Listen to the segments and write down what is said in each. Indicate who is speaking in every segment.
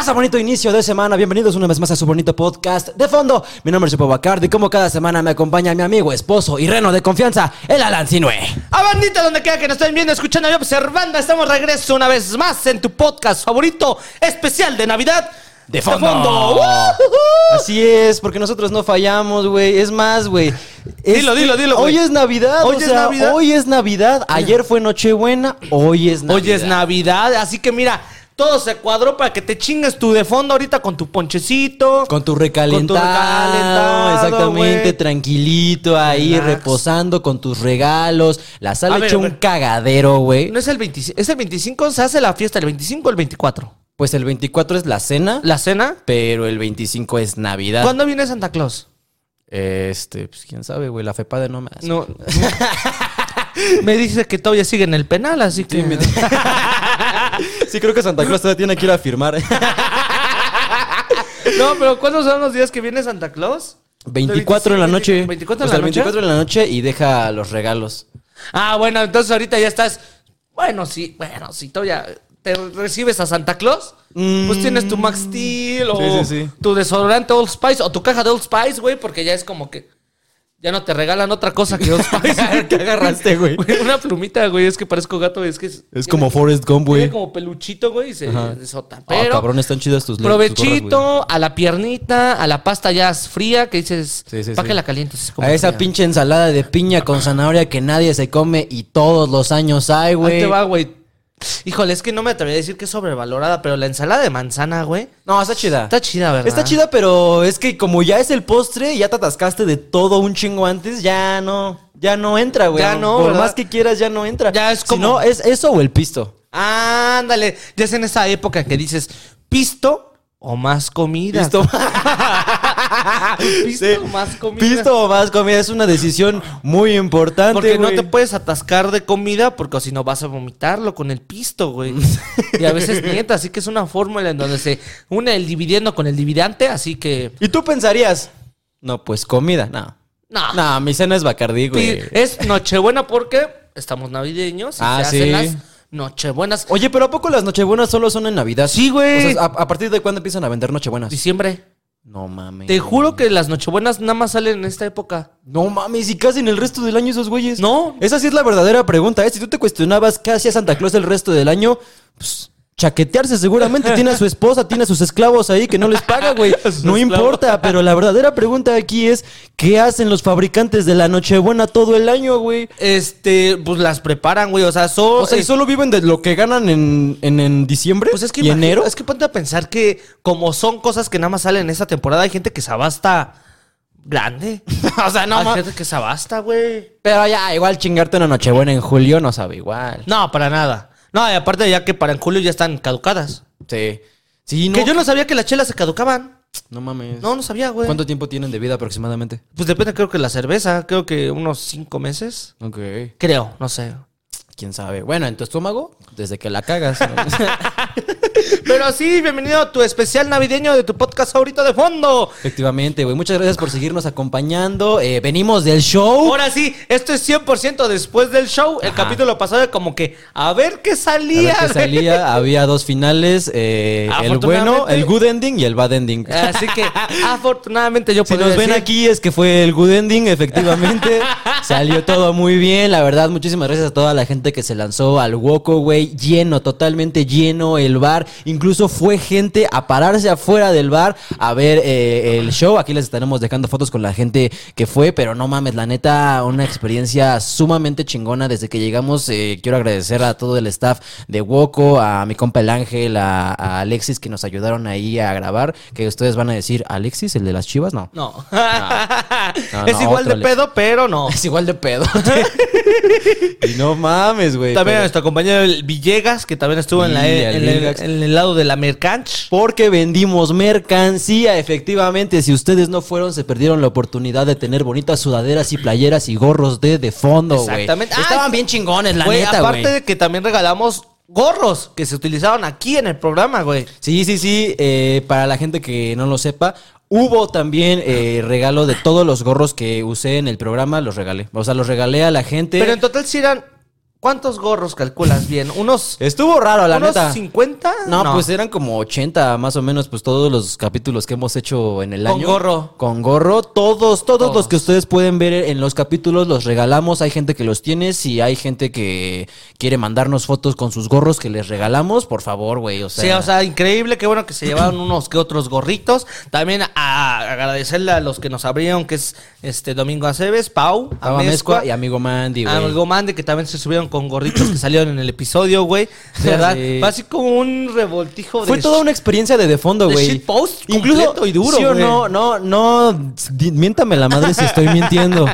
Speaker 1: pasa, bonito inicio de semana? Bienvenidos una vez más a su bonito podcast de fondo. Mi nombre es Chepo Bacardi. Como cada semana me acompaña mi amigo, esposo y reno de confianza, el Alan Sinue.
Speaker 2: A bandita, donde quiera que nos estén viendo, escuchando y observando, estamos de regreso una vez más en tu podcast favorito especial de Navidad.
Speaker 1: De fondo. Así es, porque nosotros no fallamos, güey. Es más, güey.
Speaker 2: Dilo, dilo, dilo,
Speaker 1: Hoy
Speaker 2: güey.
Speaker 1: es Navidad.
Speaker 2: Hoy
Speaker 1: o
Speaker 2: es
Speaker 1: sea,
Speaker 2: Navidad.
Speaker 1: Hoy es Navidad. Ayer fue Nochebuena. Hoy es Navidad.
Speaker 2: Hoy es Navidad, así que mira, todo se cuadró para que te chingues tu de fondo ahorita con tu ponchecito.
Speaker 1: Con tu recalentado,
Speaker 2: Con tu recalentado,
Speaker 1: exactamente, tranquilito ahí,
Speaker 2: Relax.
Speaker 1: reposando con tus regalos. La sala hecho un cagadero, güey.
Speaker 2: No es el 25, es el 25, se hace la fiesta el 25 o el 24.
Speaker 1: Pues el 24 es la cena,
Speaker 2: La cena.
Speaker 1: pero el 25 es Navidad.
Speaker 2: ¿Cuándo viene Santa Claus?
Speaker 1: Este, pues quién sabe, güey, la fepa de no me hace.
Speaker 2: No. me dice que todavía sigue en el penal, así que.
Speaker 1: Sí, me- Sí, creo que Santa Claus todavía tiene que ir a firmar.
Speaker 2: No, pero ¿cuándo son los días que viene Santa Claus?
Speaker 1: 24 en la noche.
Speaker 2: 24
Speaker 1: O
Speaker 2: en
Speaker 1: sea,
Speaker 2: la noche.
Speaker 1: 24 en la noche y deja los regalos.
Speaker 2: Ah, bueno, entonces ahorita ya estás. Bueno, sí, bueno, si todavía te recibes a Santa Claus, pues tienes tu Max Steel o
Speaker 1: Sí, sí, sí.
Speaker 2: tu desodorante Old Spice o tu caja de Old Spice, güey, porque ya es como que ya no te regalan otra cosa que Spice.
Speaker 1: ¿Qué agarraste, güey?
Speaker 2: Una plumita, güey, es que parezco gato, es que es,
Speaker 1: Es como Forrest Gump,
Speaker 2: tiene
Speaker 1: güey.
Speaker 2: como peluchito, güey, y se desota.
Speaker 1: Ah,
Speaker 2: Pero
Speaker 1: cabrón, están chidas tus tus gorras,
Speaker 2: provechito a la piernita, a la pasta ya fría que dices,
Speaker 1: Sí, sí,
Speaker 2: ¿para
Speaker 1: sí.
Speaker 2: qué la calientes? Es como
Speaker 1: A esa pinche ensalada de piña con zanahoria que nadie se come y todos los años hay,
Speaker 2: Ahí
Speaker 1: güey.
Speaker 2: te va, güey. Híjole, es que no me atrevería a decir que es sobrevalorada, pero la ensalada de manzana, güey,
Speaker 1: No, está chida.
Speaker 2: está chida, ¿verdad?
Speaker 1: Está chida, pero es que como ya es el postre, ya te atascaste de todo un chingo antes, ya no, ya no entra, güey.
Speaker 2: Ya no,
Speaker 1: Por
Speaker 2: ¿verdad?
Speaker 1: más que quieras, ya no entra.
Speaker 2: Ya es
Speaker 1: Si
Speaker 2: como-
Speaker 1: no, es eso o el pisto.
Speaker 2: Ándale, ya es en esa época que dices, ¿pisto o más comida?
Speaker 1: Pisto.
Speaker 2: ¿Pisto
Speaker 1: Sí.
Speaker 2: o más comida?
Speaker 1: Pisto o más comida es una decisión muy importante,
Speaker 2: Porque no te puedes atascar de comida porque si no vas a vomitarlo con el pisto, güey. y a veces nieta, así que es una fórmula en donde se une el dividiendo con el dividante, así que...
Speaker 1: Y tú pensarías, no, pues comida, no.
Speaker 2: No,
Speaker 1: No, mi cena es Bacardí, güey.
Speaker 2: Es Nochebuena porque estamos navideños y
Speaker 1: Ah,
Speaker 2: se
Speaker 1: sí.
Speaker 2: hacen las Nochebuenas.
Speaker 1: Oye, pero ¿a poco las nochebuenas solo son en Navidad?
Speaker 2: Sí, güey.
Speaker 1: O sea, ¿a, a partir de cuándo empiezan a vender nochebuenas?
Speaker 2: Diciembre.
Speaker 1: No mames.
Speaker 2: Te juro que las Nochebuenas nada más salen en esta época.
Speaker 1: No mames, y casi en el resto del año esos güeyes.
Speaker 2: No.
Speaker 1: Esa sí es la verdadera pregunta, ¿eh? Si tú te cuestionabas qué hacía Santa Claus el resto del año, pues chaquetearse seguramente. Tiene a su esposa, tiene a sus esclavos ahí que no les paga, güey. No importa, pero la verdadera pregunta aquí es, ¿qué hacen los fabricantes de la Nochebuena todo el año, güey?
Speaker 2: Este, pues las preparan, güey. O sea, son.
Speaker 1: O sea, ¿y solo viven de lo que ganan en, en, en diciembre
Speaker 2: Pues es que
Speaker 1: y enero?
Speaker 2: Es que ponte a pensar que, como son cosas que nada más salen en esta temporada, hay gente que se abasta grande.
Speaker 1: o sea, no
Speaker 2: hay gente que se abasta, güey.
Speaker 1: Pero ya, igual chingarte una Nochebuena en julio no sabe igual.
Speaker 2: No, para nada. No, y aparte, ya que para en julio ya están caducadas.
Speaker 1: Sí. Sí, no.
Speaker 2: Que yo no sabía que las chelas se caducaban.
Speaker 1: No mames.
Speaker 2: No, no sabía, güey.
Speaker 1: ¿Cuánto tiempo tienen de vida aproximadamente?
Speaker 2: Pues depende, creo que la cerveza. Creo que unos cinco meses.
Speaker 1: Ok.
Speaker 2: Creo, no sé.
Speaker 1: ¿Quién sabe? Bueno, en tu estómago, desde que la cagas. ¿no?
Speaker 2: Pero sí, bienvenido a tu especial navideño de tu podcast favorito de fondo.
Speaker 1: Efectivamente, güey. Muchas gracias por seguirnos acompañando. Eh, venimos del show.
Speaker 2: Ahora sí, esto es 100% después del show. El
Speaker 1: Ajá.
Speaker 2: capítulo pasado era como que a ver qué
Speaker 1: A ver
Speaker 2: salía.
Speaker 1: qué salía. Había dos finales. eh, el bueno, el good ending y el bad ending.
Speaker 2: Así que afortunadamente yo
Speaker 1: Si
Speaker 2: podría
Speaker 1: nos ven aquí es que fue el good ending, efectivamente. Salió todo muy bien, la verdad. Muchísimas gracias a toda la gente que se lanzó al Woco, güey. Lleno, totalmente lleno el bar. Incluso fue gente a pararse afuera del bar a ver eh, el show. Aquí les estaremos dejando fotos con la gente que fue, pero no mames, la neta, una experiencia sumamente chingona desde que llegamos. eh, quiero agradecer a todo el staff de Woco, a mi compa el Ángel, a, a Alexis que nos ayudaron ahí a grabar. Que ustedes van a decir, ¿Alexis, el de las chivas? No.
Speaker 2: No.
Speaker 1: No,
Speaker 2: es
Speaker 1: no,
Speaker 2: igual de pedo, pero no.
Speaker 1: Es igual de pedo. y no mames, güey.
Speaker 2: También a nuestro compañero Villegas, que también estuvo en, la, en,
Speaker 1: el
Speaker 2: en el lado de la mercanch.
Speaker 1: Porque vendimos mercancía, efectivamente. Si ustedes no fueron, se perdieron la oportunidad de tener bonitas sudaderas y playeras y gorros de, de fondo, güey.
Speaker 2: Exactamente.
Speaker 1: Estaban
Speaker 2: Ay,
Speaker 1: bien chingones, la
Speaker 2: Güey,
Speaker 1: neta,
Speaker 2: aparte
Speaker 1: güey.
Speaker 2: de que también regalamos gorros que se utilizaron aquí en el programa, güey.
Speaker 1: Sí, sí, sí. eh, para la gente que no lo sepa, hubo también eh, regalo de todos los gorros que usé en el programa, los regalé. O sea, los regalé a la gente.
Speaker 2: Pero en total sí eran ¿Cuántos gorros calculas bien? ¿Unos,
Speaker 1: Estuvo raro, la
Speaker 2: unos
Speaker 1: neta.
Speaker 2: 50?
Speaker 1: No, pues eran como 80 más o menos, pues todos los capítulos que hemos hecho en el
Speaker 2: Con
Speaker 1: año.
Speaker 2: gorro.
Speaker 1: Con gorro. Todos, todos,
Speaker 2: Todos.
Speaker 1: los que ustedes pueden ver en los capítulos los regalamos. Hay gente que los tiene. Si hay gente que quiere mandarnos fotos con sus gorros que les regalamos, por favor, güey. O sea,
Speaker 2: Sí, o sea, increíble, qué bueno que se llevaron unos que otros gorritos. También a agradecerle a los que nos abrieron, que es este Domingo Aceves, Pau,
Speaker 1: Pau
Speaker 2: Amezcua,
Speaker 1: y amigo Mandy, güey.
Speaker 2: Algo Mande, que también se subieron con gorritos que salieron en el episodio, güey. De verdad, fue así como un revoltijo de...
Speaker 1: Fue toda una experiencia de de fondo, güey.
Speaker 2: shitpost
Speaker 1: Incluso
Speaker 2: completo y duro,
Speaker 1: ¿sí o no, no, no, miéntame la madre si estoy mintiendo.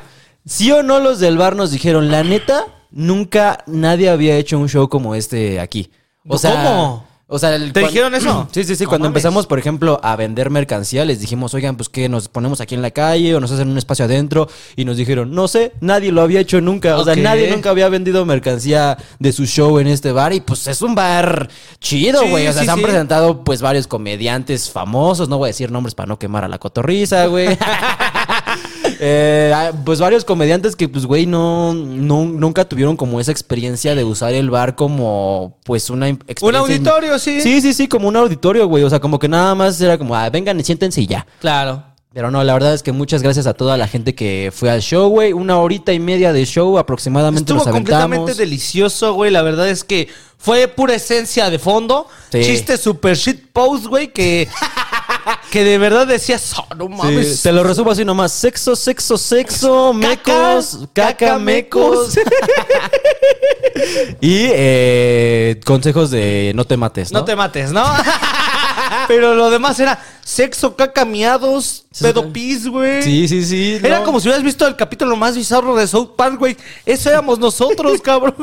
Speaker 1: Sí o no los del bar nos dijeron, la neta, nunca nadie había hecho un show como este aquí. O sea,
Speaker 2: ¿Cómo?
Speaker 1: O sea, el-
Speaker 2: ¿Te dijeron eso?
Speaker 1: Sí, sí, sí.
Speaker 2: No
Speaker 1: cuando
Speaker 2: mames.
Speaker 1: empezamos, por ejemplo, a vender mercancía, les dijimos, oigan, pues que nos ponemos aquí en la calle o nos hacen un espacio adentro. Y nos dijeron, no sé, nadie lo había hecho nunca. O sea, nadie nunca había vendido mercancía de su show en este bar. Y pues es un bar chido,
Speaker 2: Sí,
Speaker 1: güey. o sea,
Speaker 2: sí,
Speaker 1: se han
Speaker 2: sí.
Speaker 1: presentado pues varios comediantes famosos. No voy a decir nombres para no quemar a la cotorriza, güey. Eh, pues varios comediantes que, pues, güey, no, no- nunca tuvieron como esa experiencia de usar el bar como, pues, una experiencia.
Speaker 2: Un auditorio, sí.
Speaker 1: Sí, sí, sí, como un auditorio, güey. O sea, como que nada más era como, ah, vengan y siéntense y ya.
Speaker 2: Claro.
Speaker 1: Pero no, la verdad es que muchas gracias a toda la gente que fue al show, güey. Una horita y media de show aproximadamente
Speaker 2: Estuvo
Speaker 1: nos
Speaker 2: completamente delicioso, güey. La verdad es que fue pura esencia de fondo.
Speaker 1: Sí.
Speaker 2: Chiste super shit post, güey, que, que de verdad decías, "Oh, no
Speaker 1: Sí,
Speaker 2: mames.
Speaker 1: te lo resumo así nomás. Sexo, sexo, sexo, mecos, caca, mecos. y eh, consejos de no te mates, ¿no?
Speaker 2: No te mates, ¿no? Pero lo demás era sexo, caca, miados,
Speaker 1: Sí,
Speaker 2: pedo
Speaker 1: sí.
Speaker 2: pis, güey.
Speaker 1: Sí, sí, sí.
Speaker 2: Era
Speaker 1: no.
Speaker 2: como si hubieras visto el capítulo más bizarro de South Park, güey. Eso éramos nosotros, cabrón.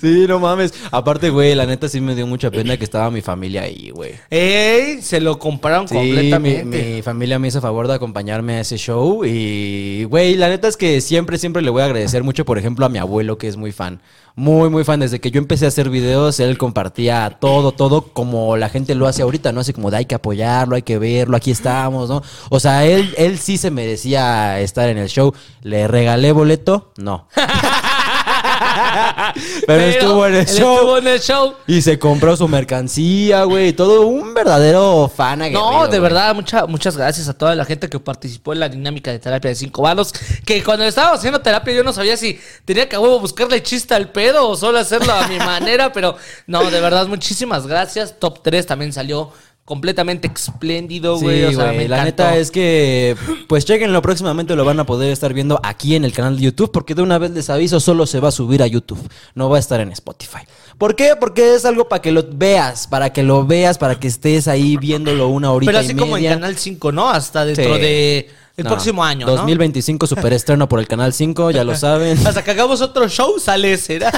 Speaker 1: Sí, no mames. Aparte, güey, la neta sí me dio mucha pena que estaba mi familia ahí, güey.
Speaker 2: Ey, se lo compraron
Speaker 1: Sí, mi,
Speaker 2: completamente.
Speaker 1: mi familia me hizo favor de acompañarme a ese show y, güey, la neta es que siempre, siempre le voy a agradecer mucho, por ejemplo, a mi abuelo, que es muy fan. Muy, muy fan. Desde que yo empecé a hacer videos, él compartía todo, todo como la gente lo hace ahorita, ¿no? Así como de hay que apoyarlo, hay que verlo, aquí estamos, ¿no? O sea, él, él sí se merecía estar en el show. ¿Le regalé boleto? No. Pero, estuvo en el show.
Speaker 2: Estuvo en el show.
Speaker 1: Y se compró su mercancía, güey. Todo un verdadero fan
Speaker 2: No, de verdad, mucha- muchas gracias a toda la gente que participó en la dinámica de terapia de cinco valos. Que cuando estábamos haciendo terapia yo no sabía si tenía que huevo buscarle chiste al pedo o solo hacerlo a mi manera, pero no, de verdad, muchísimas gracias. Top 3 también salió completamente espléndido, güey. o sea, me
Speaker 1: la neta es que, pues chequenlo, próximamente lo van a poder estar viendo aquí en el canal de YouTube, porque de una vez les aviso, solo se va a subir a YouTube, no va a estar en Spotify. ¿Por qué? Porque es algo para que lo veas, para que lo veas, para que estés ahí viéndolo una horita
Speaker 2: Pero
Speaker 1: y
Speaker 2: así como en. Canal 5, ¿no? Hasta dentro
Speaker 1: Sí.
Speaker 2: de el
Speaker 1: No,
Speaker 2: próximo año, ¿no?
Speaker 1: 2025 superestreno por el canal 5, ya lo saben.
Speaker 2: Hasta que hagamos otro show sale ese.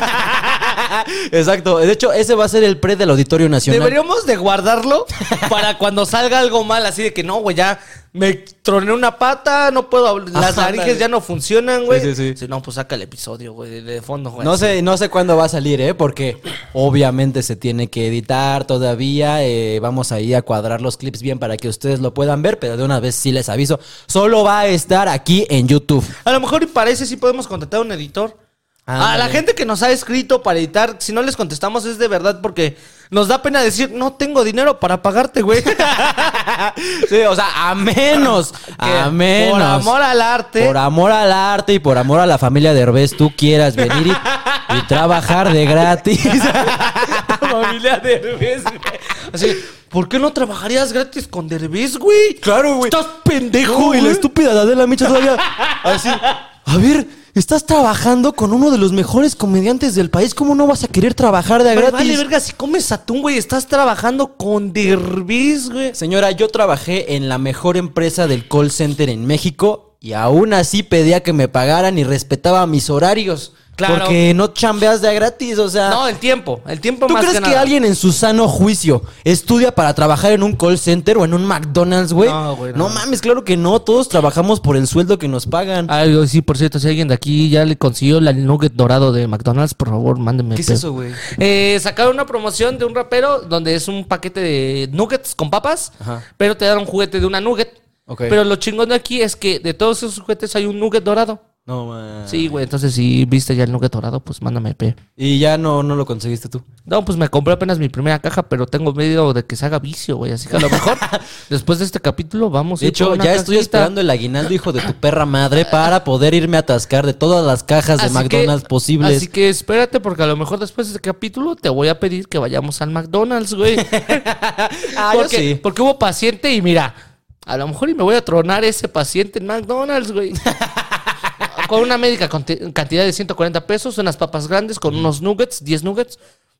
Speaker 1: Exacto. De hecho, ese va a ser el pre del Auditorio Nacional.
Speaker 2: Deberíamos de guardarlo para cuando salga algo mal, así de que no, güey, ya me troné una pata, no puedo hablar, las narices ya no funcionan, güey.
Speaker 1: Sí, sí, sí.
Speaker 2: Si no, pues saca el episodio, güey, de- de fondo, güey.
Speaker 1: No sé, no sé cuándo va a salir, ¿eh? Porque obviamente se tiene que editar todavía. eh, vamos ahí a cuadrar los clips bien para que ustedes lo puedan ver, pero de una vez sí les aviso. Solo va a estar aquí en YouTube.
Speaker 2: A lo mejor y parece si podemos contratar a un editor. A la gente que nos ha escrito para editar, si no les contestamos es de verdad porque nos da pena decir, no tengo dinero para pagarte, güey.
Speaker 1: Sí, o sea, a menos, a menos.
Speaker 2: Por amor al arte.
Speaker 1: Por amor al arte y por amor a la familia de Herbés, tú quieras venir y, y trabajar de gratis.
Speaker 2: familia de güey. Así, ¿por qué no trabajarías gratis con Derbez, güey?
Speaker 1: Claro, güey.
Speaker 2: Estás pendejo,
Speaker 1: No, y la estúpida de Adela Micha todavía así. A ver, estás trabajando con uno de los mejores comediantes del país. ¿Cómo no vas a querer trabajar de a
Speaker 2: Pero
Speaker 1: gratis?
Speaker 2: Vale, verga, si comes atún, güey, estás trabajando con Derbez, güey.
Speaker 1: Señora, yo trabajé en la mejor empresa del call center en México y aún así pedía que me pagaran y respetaba mis horarios.
Speaker 2: Claro.
Speaker 1: Porque no chambeas de a gratis, o sea.
Speaker 2: No, el tiempo, el tiempo
Speaker 1: ¿Tú
Speaker 2: más
Speaker 1: crees que,
Speaker 2: nada.
Speaker 1: alguien en su sano juicio estudia para trabajar en un call center o en un McDonald's, güey?
Speaker 2: No, güey, no.
Speaker 1: No mames, claro que no. Todos trabajamos por el sueldo que nos pagan.
Speaker 2: Ay, oh, sí, por cierto, si alguien de aquí ya le consiguió la- el nugget dorado de McDonald's, por favor, mándeme.
Speaker 1: ¿Qué es eso, güey?
Speaker 2: Eh, sacaron una promoción de un rapero donde es un paquete de nuggets con papas,
Speaker 1: Ajá.
Speaker 2: pero te dan un juguete de una nugget.
Speaker 1: Ok.
Speaker 2: Pero lo chingón de aquí es que de todos esos juguetes hay un nugget dorado.
Speaker 1: No, man.
Speaker 2: Sí, güey, entonces si viste ya el nugget dorado, pues mándame P.
Speaker 1: Y ya no, no lo conseguiste tú.
Speaker 2: No, pues me compré apenas mi primera caja, pero tengo miedo de que se haga vicio, güey. Así que a lo mejor después de este capítulo vamos a
Speaker 1: De hecho, ya estoy esperando el aguinaldo, hijo de tu perra madre, para poder irme a atascar de todas las cajas de McDonald's
Speaker 2: que-
Speaker 1: posibles.
Speaker 2: Así que espérate, porque a lo mejor después de este capítulo te voy a pedir que vayamos al McDonald's, güey.
Speaker 1: Ah, yo
Speaker 2: porque,
Speaker 1: sí.
Speaker 2: porque hubo paciente y mira, a lo mejor y me voy a tronar ese paciente en McDonald's, güey. con una médica cantidad de 140 pesos, unas papas grandes con unos nuggets, 10 nuggets.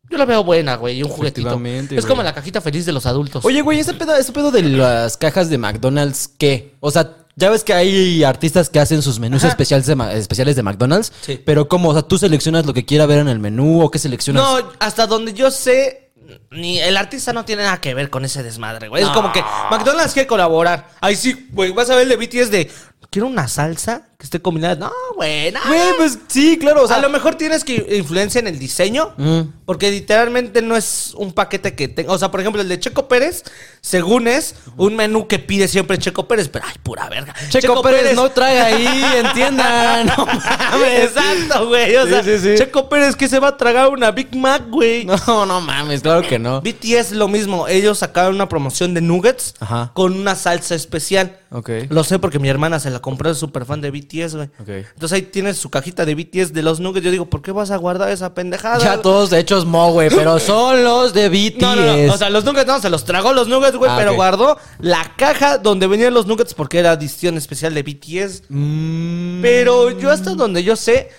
Speaker 2: Yo la veo buena, güey, y un juguetito. Es
Speaker 1: güey.
Speaker 2: como la cajita feliz de los adultos.
Speaker 1: Oye, güey, ese pedo, ese pedo de las cajas de McDonald's, ¿qué? O sea, ya ves que hay artistas que hacen sus menús
Speaker 2: Ajá.
Speaker 1: especiales de, especiales de McDonald's.
Speaker 2: Sí.
Speaker 1: Pero ¿cómo? O sea, tú seleccionas lo que quiera ver en el menú o qué seleccionas.
Speaker 2: No, hasta donde yo sé, ni el artista no tiene nada que ver con ese desmadre, güey. Es como que McDonald's quiere colaborar. Ahí sí, güey, vas a ver el de BTS de, quiero una salsa que esté combinada. No, güey, no.
Speaker 1: Güey, pues sí, claro. O sea,
Speaker 2: a lo mejor tienes que influencia en el diseño,
Speaker 1: Mm.
Speaker 2: porque literalmente no es un paquete que tenga. O sea, por ejemplo, el de Checo Pérez, según es un menú que pide siempre Checo Pérez, pero ay, pura verga.
Speaker 1: Checo, Pérez, no trae ahí, entiendan. No mames.
Speaker 2: Exacto, güey. O
Speaker 1: Sí,
Speaker 2: sea,
Speaker 1: sí, sí.
Speaker 2: Checo Pérez que se va a tragar una Big Mac, güey.
Speaker 1: No, no mames, claro que no.
Speaker 2: BTS lo mismo, ellos sacaron una promoción de nuggets
Speaker 1: Ajá.
Speaker 2: con una salsa especial.
Speaker 1: Ok.
Speaker 2: Lo sé porque mi hermana se la compró, es súper fan de BTS, güey. Entonces ahí tienes su cajita de BTS de los nuggets. Yo digo, ¿por qué vas a guardar esa pendejada?
Speaker 1: Ya todos hechos mo, güey, pero son los de BTS.
Speaker 2: No, no, no. O sea, los nuggets no, se los tragó los nuggets, güey,
Speaker 1: Ah,
Speaker 2: pero guardó la caja donde venían los nuggets porque era edición especial de BTS.
Speaker 1: Mm,
Speaker 2: Pero yo hasta donde yo sé,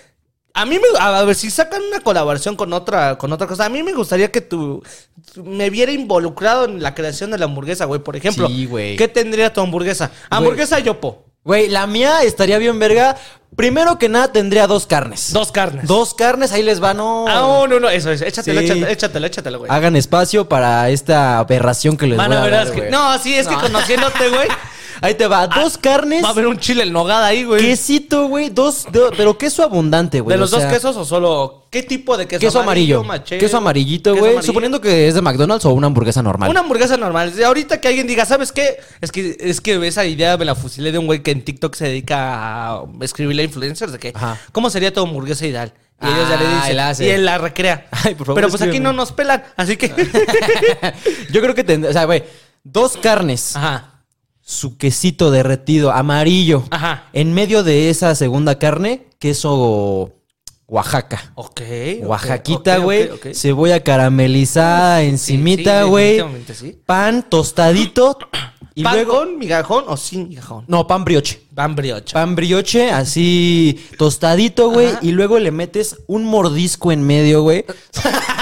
Speaker 2: a mí me a ver si sacan una colaboración con otra con otra cosa, a mí me gustaría que tú tú me viera involucrado en la creación de la hamburguesa, güey, por ejemplo.
Speaker 1: Sí, güey.
Speaker 2: ¿Qué tendría tu hamburguesa? Hamburguesa yopo.
Speaker 1: Güey, la mía estaría bien verga. Primero que nada tendría dos carnes.
Speaker 2: Dos carnes.
Speaker 1: Dos carnes, ahí les va, no.
Speaker 2: Ah, no, no, no, eso es. Échatelo,
Speaker 1: Sí.
Speaker 2: échatelo, échatelo, échatelo, güey.
Speaker 1: Hagan espacio para esta aberración que les
Speaker 2: Van
Speaker 1: voy
Speaker 2: a
Speaker 1: dar,
Speaker 2: que-. No, sí, es que
Speaker 1: No.
Speaker 2: conociéndote, güey.
Speaker 1: Ahí te va, dos carnes,
Speaker 2: Va a haber un chile en nogada ahí, güey.
Speaker 1: quesito, güey, dos, de- pero queso abundante, güey.
Speaker 2: ¿De los
Speaker 1: o sea,
Speaker 2: dos quesos o solo qué tipo de queso?
Speaker 1: Queso amarillo. queso amarillito, güey. Suponiendo que es de McDonald's o una hamburguesa normal.
Speaker 2: Una hamburguesa normal. Ahorita que alguien diga, ¿sabes qué? Es que, es que esa idea me la fusilé de un güey que en TikTok se dedica a escribirle a influencers de que,
Speaker 1: Ajá.
Speaker 2: ¿cómo sería tu hamburguesa ideal? Y ellos ya le
Speaker 1: Ah,
Speaker 2: dicen, y él la recrea.
Speaker 1: Ay, por favor,
Speaker 2: Pero pues aquí no nos pelan, así que...
Speaker 1: Yo creo que tendría, o sea, güey, dos carnes,
Speaker 2: Ajá.
Speaker 1: Su quesito derretido, amarillo.
Speaker 2: Ajá.
Speaker 1: En medio de esa segunda carne, queso Oaxaca.
Speaker 2: Ok.
Speaker 1: Oaxaquita, güey.
Speaker 2: ok, ok.
Speaker 1: Cebolla caramelizada
Speaker 2: Sí,
Speaker 1: encimita,
Speaker 2: sí,
Speaker 1: güey.
Speaker 2: definitivamente sí.
Speaker 1: pan tostadito. Y
Speaker 2: ¿Pan
Speaker 1: luego.
Speaker 2: con migajón o sin migajón?
Speaker 1: No, pan brioche.
Speaker 2: Pan brioche.
Speaker 1: Pan brioche, así tostadito, güey. Y luego le metes un mordisco en medio, güey.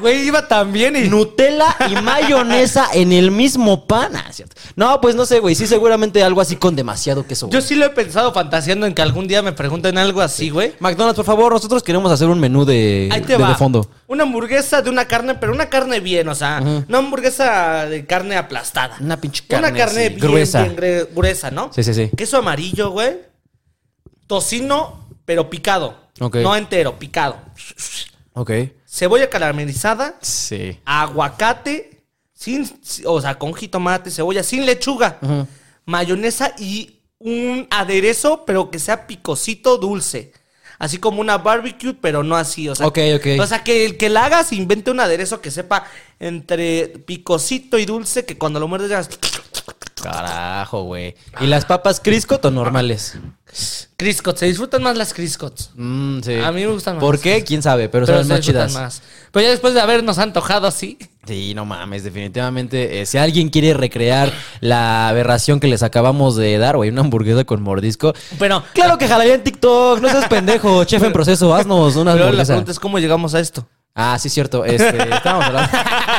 Speaker 2: Güey, iba también y...
Speaker 1: Nutella y mayonesa en el mismo pan. Ah, cierto. No, pues no sé, güey. Sí, seguramente algo así con demasiado queso.
Speaker 2: Yo
Speaker 1: güey.
Speaker 2: sí lo he pensado fantaseando en que algún día me pregunten algo así, güey.
Speaker 1: McDonald's, por favor, nosotros queremos hacer un menú de,
Speaker 2: Ahí te
Speaker 1: de-
Speaker 2: va.
Speaker 1: de fondo.
Speaker 2: Una hamburguesa de una carne, pero una carne bien, o sea, no hamburguesa de carne aplastada.
Speaker 1: Una pinche
Speaker 2: Una
Speaker 1: carne
Speaker 2: carne
Speaker 1: así,
Speaker 2: bien,
Speaker 1: gruesa.
Speaker 2: bien gre- gruesa, ¿no?
Speaker 1: Sí, sí, sí.
Speaker 2: Queso amarillo, güey. Tocino, pero picado. No entero, picado.
Speaker 1: Ok.
Speaker 2: Cebolla caramelizada,
Speaker 1: Sí.
Speaker 2: aguacate, sin, o sea, con jitomate, cebolla, sin lechuga, mayonesa y un aderezo, pero que sea picosito dulce. Así como una barbecue, pero no así. O sea. O sea, que el que la haga se invente un aderezo que sepa entre picosito y dulce, que cuando lo muerdes ya...
Speaker 1: Carajo, güey. ¿Y las papas Criscot o normales?
Speaker 2: Criscots, se disfrutan más las Criscots.
Speaker 1: Mm, sí.
Speaker 2: A mí me gustan más.
Speaker 1: ¿Por qué? ¿Quién sabe? Pero,
Speaker 2: Pero
Speaker 1: son
Speaker 2: se
Speaker 1: más
Speaker 2: disfrutan
Speaker 1: chidas.
Speaker 2: más. Pero ya después de habernos antojado así...
Speaker 1: Sí, no mames, definitivamente. eh, si alguien quiere recrear la aberración que les acabamos de dar, güey, una hamburguesa con mordisco.
Speaker 2: Pero...
Speaker 1: Claro que jalaría en TikTok, no seas pendejo, chef en proceso, haznos una
Speaker 2: Pero la
Speaker 1: hamburguesa.
Speaker 2: pregunta es cómo llegamos a esto.
Speaker 1: Ah, sí, cierto. Este, estábamos hablando.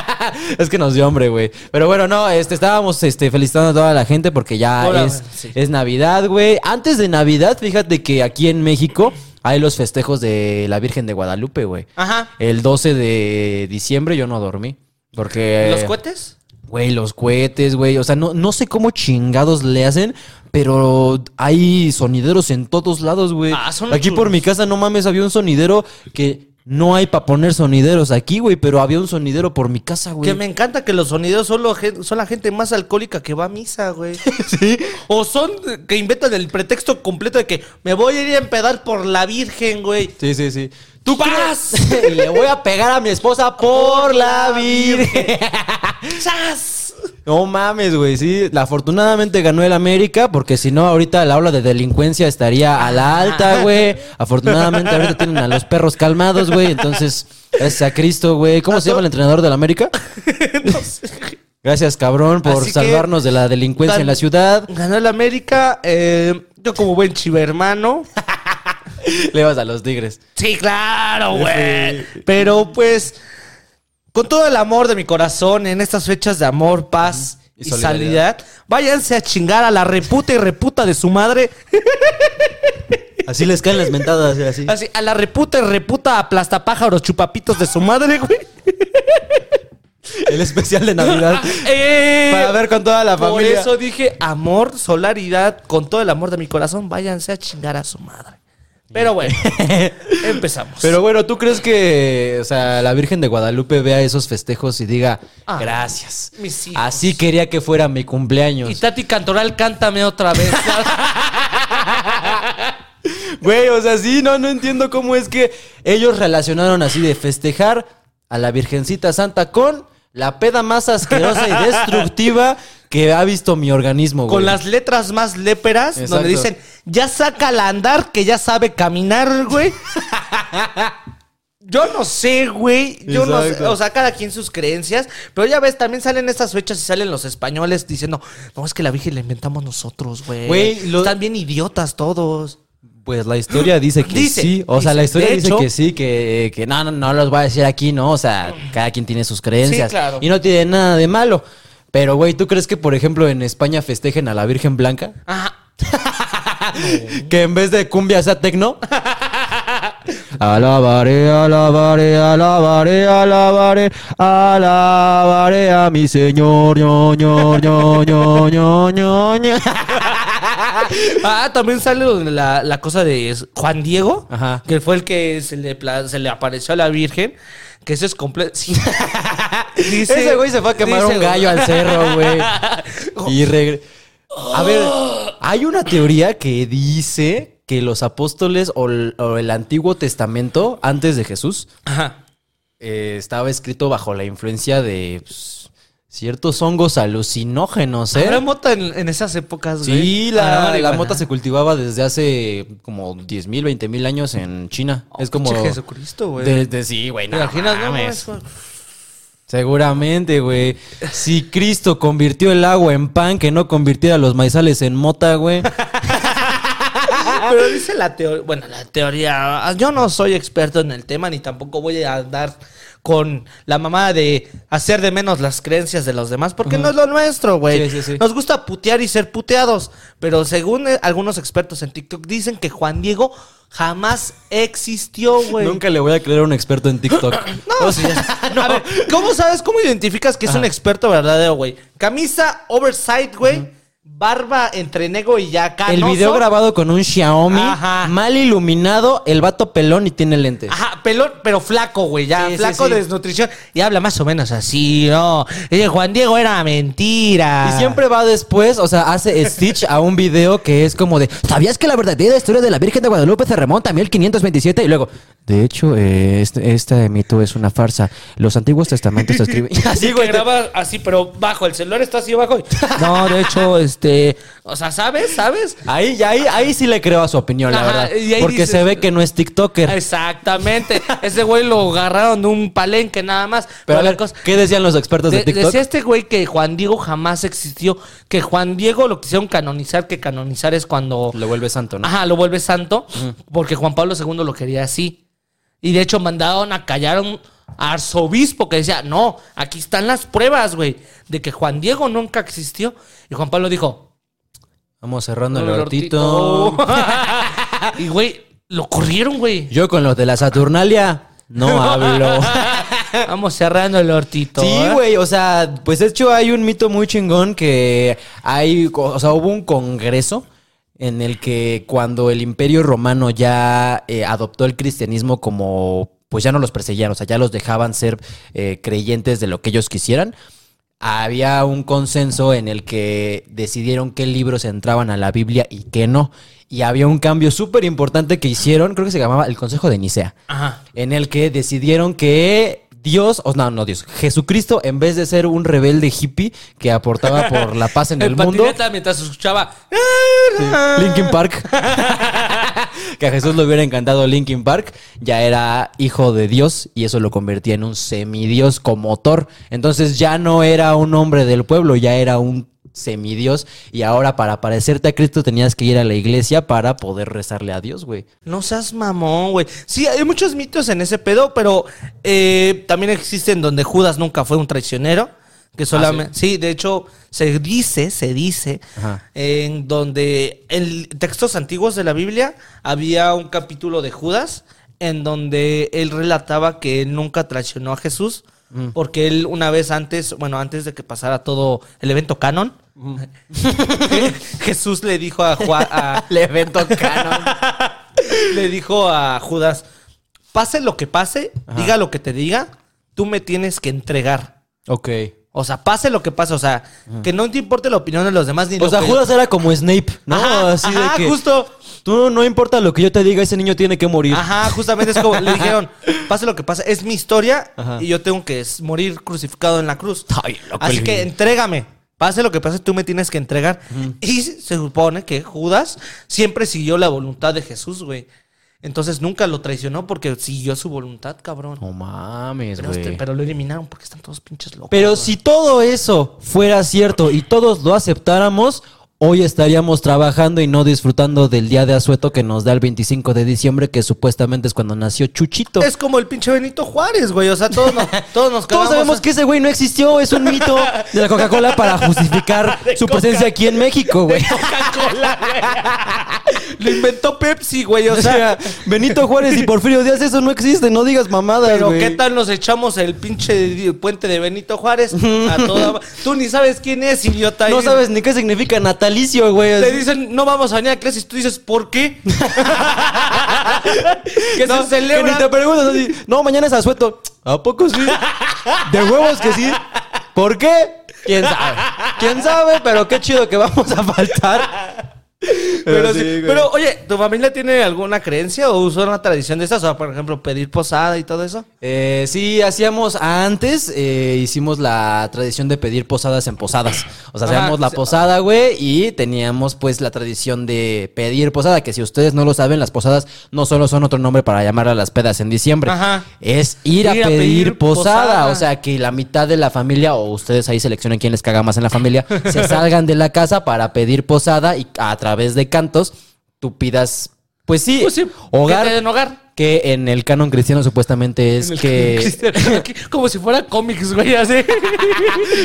Speaker 1: es que nos dio hambre, güey. Pero bueno, no, este, estábamos este, felicitando a toda la gente porque ya
Speaker 2: Hola,
Speaker 1: es,
Speaker 2: sí.
Speaker 1: es Navidad, güey. Antes de Navidad, fíjate que aquí en México hay los festejos de la Virgen de Guadalupe, güey.
Speaker 2: Ajá.
Speaker 1: El 12 de diciembre yo no dormí. Porque.
Speaker 2: ¿Los cohetes?
Speaker 1: Güey, los cohetes, güey. O sea, no, no sé cómo chingados le hacen, pero hay sonideros en todos lados, güey.
Speaker 2: Ah, son
Speaker 1: Aquí por mi casa, no mames, había un sonidero que no hay para poner sonideros aquí, güey, pero había un sonidero por mi casa, güey.
Speaker 2: Que me encanta que los sonideros son, lo son la gente más alcohólica que va a misa, güey. sí. O son que inventan el pretexto completo de que me voy a ir a empedar por la Virgen, güey.
Speaker 1: Sí, sí, sí. ¿Tú
Speaker 2: ¡Paz!
Speaker 1: Le voy a pegar a mi esposa por la Virgen.
Speaker 2: ¡Sas!
Speaker 1: No mames, güey, sí. Afortunadamente ganó el América, porque si no, ahorita la ola de delincuencia estaría a la alta, güey. Afortunadamente ahorita tienen a los perros calmados, güey. Entonces, gracias a Cristo, güey. ¿Cómo se llama el entrenador del América?
Speaker 2: no sé.
Speaker 1: Gracias, cabrón, por
Speaker 2: Así
Speaker 1: salvarnos de la delincuencia en la ciudad.
Speaker 2: Ganó el América. eh, yo como buen chivermano.
Speaker 1: Le vas a los tigres.
Speaker 2: Sí, claro, güey. Pero pues, con todo el amor de mi corazón, en estas fechas de amor, paz
Speaker 1: Y
Speaker 2: y,
Speaker 1: solidaridad.
Speaker 2: váyanse a chingar a la reputa y reputa de su madre.
Speaker 1: Así les caen las mentadas, así.
Speaker 2: Así, a la reputa y reputa aplastapájaros chupapitos de su madre, güey.
Speaker 1: El especial de Navidad.
Speaker 2: Eh,
Speaker 1: Para ver con toda la
Speaker 2: Por
Speaker 1: familia.
Speaker 2: eso dije amor, solaridad, con todo el amor de mi corazón, váyanse a chingar a su madre. Pero bueno, empezamos.
Speaker 1: Pero bueno, ¿tú crees que, o sea, la Virgen de Guadalupe vea esos festejos y diga,
Speaker 2: Ah,
Speaker 1: gracias?
Speaker 2: mis hijos.
Speaker 1: Así quería que fuera mi cumpleaños.
Speaker 2: Y Tati Cantoral, cántame otra vez.
Speaker 1: Güey, o sea, sí, no, no entiendo cómo es que ellos relacionaron así de festejar a la Virgencita Santa con la peda más asquerosa y destructiva que ha visto mi organismo, güey.
Speaker 2: con las letras más léperas,
Speaker 1: Exacto.
Speaker 2: donde dicen, ya sácala a andar, que ya sabe caminar, güey. Yo no sé, güey. Yo no sé. O sea, cada quien sus creencias. Pero ya ves, también salen estas fechas y salen los españoles diciendo, no, es que la Virgen la inventamos nosotros, güey.
Speaker 1: Güey, lo-
Speaker 2: Están bien idiotas todos.
Speaker 1: Pues la historia dice que
Speaker 2: Dice,
Speaker 1: sí. O sea, la historia dice
Speaker 2: hecho-
Speaker 1: que sí, que, que no, no, no los voy a decir aquí, ¿no? O sea, cada quien tiene sus creencias.
Speaker 2: Sí, claro.
Speaker 1: Y no tiene nada de malo. Pero, güey, ¿tú crees que, por ejemplo, en España festejen a la Virgen Blanca?
Speaker 2: Ajá.
Speaker 1: Que en vez de cumbia sea tecno. Alabaré, alabaré, alabaré, alabaré, alabaré a mi señor, ño, ño, ño, ño, ño, ño, ño.
Speaker 2: Ah, también sale la, la cosa de Juan Diego,
Speaker 1: Ajá.
Speaker 2: que fue el que se le, se le apareció a la Virgen, que eso es completo. sí.
Speaker 1: Ese güey se fue a quemar
Speaker 2: dice-
Speaker 1: un gallo al cerro, güey. Y regre- A ver, hay una teoría que dice que los apóstoles o el, o el Antiguo Testamento, antes de Jesús,
Speaker 2: Ajá.
Speaker 1: eh, estaba escrito bajo la influencia de pues, ciertos hongos alucinógenos, ¿eh?
Speaker 2: ¿Habrá mota en, en esas épocas, güey?
Speaker 1: Sí,
Speaker 2: Ah,
Speaker 1: la, la
Speaker 2: marihuana.
Speaker 1: mota se cultivaba desde hace como 10 mil, 20 mil años en China. es como...
Speaker 2: Jesucristo, güey.
Speaker 1: sí, güey,
Speaker 2: ¿Te
Speaker 1: no
Speaker 2: imaginas? No.
Speaker 1: Seguramente, güey. Si Cristo convirtió el agua en pan, que no convirtiera los maizales en mota, güey.
Speaker 2: Pero dice la teoría, bueno, la teoría, yo no soy experto en el tema ni tampoco voy a andar con la mamá de hacer de menos las creencias de los demás, porque no es lo nuestro, güey.
Speaker 1: Sí, sí, sí.
Speaker 2: Nos gusta putear y ser puteados, pero según eh, algunos expertos en TikTok dicen que Juan Diego jamás existió, güey.
Speaker 1: Nunca le voy a creer a un experto en TikTok.
Speaker 2: No, sí. A ver, ¿cómo sabes, cómo identificas que es un experto verdadero, güey? Camisa oversight, güey. Barba entre negro y ya canoso.
Speaker 1: El video grabado con un Xiaomi,
Speaker 2: Ajá.
Speaker 1: mal iluminado, el vato pelón y tiene lentes.
Speaker 2: Ajá, pelón, pero flaco, güey, ya,
Speaker 1: Sí,
Speaker 2: flaco
Speaker 1: sí.
Speaker 2: de desnutrición. Y habla más o menos así, ¿no? Ese Juan Diego era mentira.
Speaker 1: Y siempre va después, o sea, hace Stitch a un video que es como de ¿Sabías que la verdadera historia de la Virgen de Guadalupe se remonta a 1527? Y luego, de hecho, eh, este, este mito es una farsa. Los antiguos testamentos se escriben.
Speaker 2: Así,
Speaker 1: güey.
Speaker 2: graba así, pero bajo. El celular está así abajo. y- No, de hecho, este... O sea, ¿sabes? ¿Sabes?
Speaker 1: Ahí, ahí, ahí sí le creo a su opinión, la verdad.
Speaker 2: y ahí
Speaker 1: Porque
Speaker 2: dices-
Speaker 1: se ve que no es TikToker.
Speaker 2: Exactamente. Ese güey lo agarraron de un palenque nada más.
Speaker 1: Pero a
Speaker 2: la
Speaker 1: ver,
Speaker 2: cosa-
Speaker 1: ¿qué decían los expertos de,
Speaker 2: De-
Speaker 1: TikTok?
Speaker 2: decía este güey que Juan Diego jamás existió. Que Juan Diego lo quisieron canonizar, que canonizar es cuando...
Speaker 1: Lo vuelve santo, ¿no?
Speaker 2: Ajá, lo vuelve santo, porque Juan Pablo II lo quería así. Y de hecho mandaron a callar a un arzobispo que decía, no, aquí están las pruebas, güey, de que Juan Diego nunca existió. Y Juan Pablo dijo,
Speaker 1: Vamos cerrando el
Speaker 2: "No, el
Speaker 1: hortito.
Speaker 2: hortito". y güey, lo corrieron, güey.
Speaker 1: Yo con los de la Saturnalia no hablo.
Speaker 2: Vamos cerrando el hortito.
Speaker 1: Sí,
Speaker 2: ¿eh?
Speaker 1: güey, o sea, pues de hecho hay un mito muy chingón que hay, o sea, hubo un congreso en el que cuando el imperio romano ya eh, adoptó el cristianismo como pues ya no los perseguían, o sea, ya los dejaban ser eh, creyentes de lo que ellos quisieran. Había un consenso en el que decidieron qué libros entraban a la Biblia y qué no. Y había un cambio súper importante que hicieron, creo que se llamaba el Consejo de Nicea,
Speaker 2: Ajá.
Speaker 1: en el que decidieron que Dios, o no, no Dios, Jesucristo, en vez de ser un rebelde hippie que aportaba por la paz en el, mundo,
Speaker 2: patineta mientras escuchaba.
Speaker 1: Linkin Park. que a Jesús le hubiera encantado Linkin Park. Ya era hijo de Dios y eso lo convertía en un semidios como Thor. Entonces ya no era un hombre del pueblo, ya era un semidios. Y ahora para parecerte a Cristo tenías que ir a la iglesia para poder rezarle a Dios, güey.
Speaker 2: No seas mamón, güey. Sí, hay muchos mitos en ese pedo, pero eh, también existen donde Judas nunca fue un traicionero. Que solamente. sí? de hecho, se dice, se dice,
Speaker 1: Ajá.
Speaker 2: en donde en textos antiguos de la Biblia había un capítulo de Judas en donde él relataba que él nunca traicionó a Jesús. Porque él una vez antes, bueno, antes de que pasara todo el evento canon, Jesús le dijo a Juan, a,
Speaker 1: evento canon.
Speaker 2: le dijo a Judas, pase lo que pase, diga lo que te diga, tú me tienes que entregar.
Speaker 1: ok.
Speaker 2: O sea, pase lo que pase, o sea, que no te importe la opinión de los demás ni
Speaker 1: O
Speaker 2: lo
Speaker 1: sea,
Speaker 2: que-
Speaker 1: Judas era como Snape, ¿no?
Speaker 2: Ajá,
Speaker 1: Así de que.
Speaker 2: justo.
Speaker 1: Tú no importa lo que yo te diga, ese niño tiene que morir.
Speaker 2: Ajá, justamente es como le dijeron, pase lo que pase, es mi historia y yo tengo que morir crucificado en la cruz.
Speaker 1: Ay, loco,
Speaker 2: Así
Speaker 1: el-
Speaker 2: que entrégame. Pase lo que pase, tú me tienes que entregar. Y se supone que Judas siempre siguió la voluntad de Jesús, güey. Entonces nunca lo traicionó porque siguió su voluntad, cabrón.
Speaker 1: No mames,
Speaker 2: este-
Speaker 1: güey.
Speaker 2: pero lo eliminaron porque están todos pinches locos.
Speaker 1: Pero si todo eso fuera cierto y todos lo aceptáramos, hoy estaríamos trabajando y no disfrutando del día de asueto que nos da el 25 de diciembre, que supuestamente es cuando nació Chuchito.
Speaker 2: Es como el pinche Benito Juárez, güey. O sea, todos nos, todos nos
Speaker 1: Todos sabemos
Speaker 2: a-
Speaker 1: que ese güey no existió, es un mito de la Coca-Cola para justificar su presencia aquí en México, güey.
Speaker 2: Coca-Cola. Lo inventó Pepsi, güey. O sea,
Speaker 1: Benito Juárez y Porfirio Díaz, eso no existe, no digas mamadas,
Speaker 2: pero
Speaker 1: güey.
Speaker 2: ¿qué tal nos echamos el pinche puente de Benito Juárez a toda... Tú ni sabes quién es, idiota.
Speaker 1: No sabes ni qué significa natalicio, güey.
Speaker 2: Te dicen, no vamos a venir a clases. Tú dices, ¿por qué? que
Speaker 1: No,
Speaker 2: se celebra...
Speaker 1: Que ni te preguntas así. No, mañana es asueto. ¿A poco sí? De huevos que sí. ¿Por qué? ¿Quién sabe? ¿Quién sabe? Pero qué chido que vamos a faltar.
Speaker 2: Pero,
Speaker 1: sí,
Speaker 2: pero, oye, ¿tu familia tiene alguna creencia o usa una tradición de esas? O sea, por ejemplo, pedir posada y todo eso.
Speaker 1: Eh, sí, hacíamos antes, eh, hicimos la tradición de pedir posadas en posadas. O sea, hacíamos la posada, güey, y teníamos pues la tradición de pedir posada, que si ustedes no lo saben, las posadas no solo son otro nombre para llamar a las pedas en diciembre.
Speaker 2: Ajá.
Speaker 1: Es ir, a,
Speaker 2: Ir a
Speaker 1: pedir,
Speaker 2: pedir
Speaker 1: posada.
Speaker 2: posada.
Speaker 1: O sea, que la mitad de la familia, o ustedes ahí seleccionen quién les caga más en la familia, se salgan de la casa para pedir posada y a través de cantos tú pidas, pues sí,
Speaker 2: Pues sí,
Speaker 1: hogar.
Speaker 2: que te den hogar.
Speaker 1: Que en el canon cristiano supuestamente es que.
Speaker 2: Como si fuera cómics, güey, así.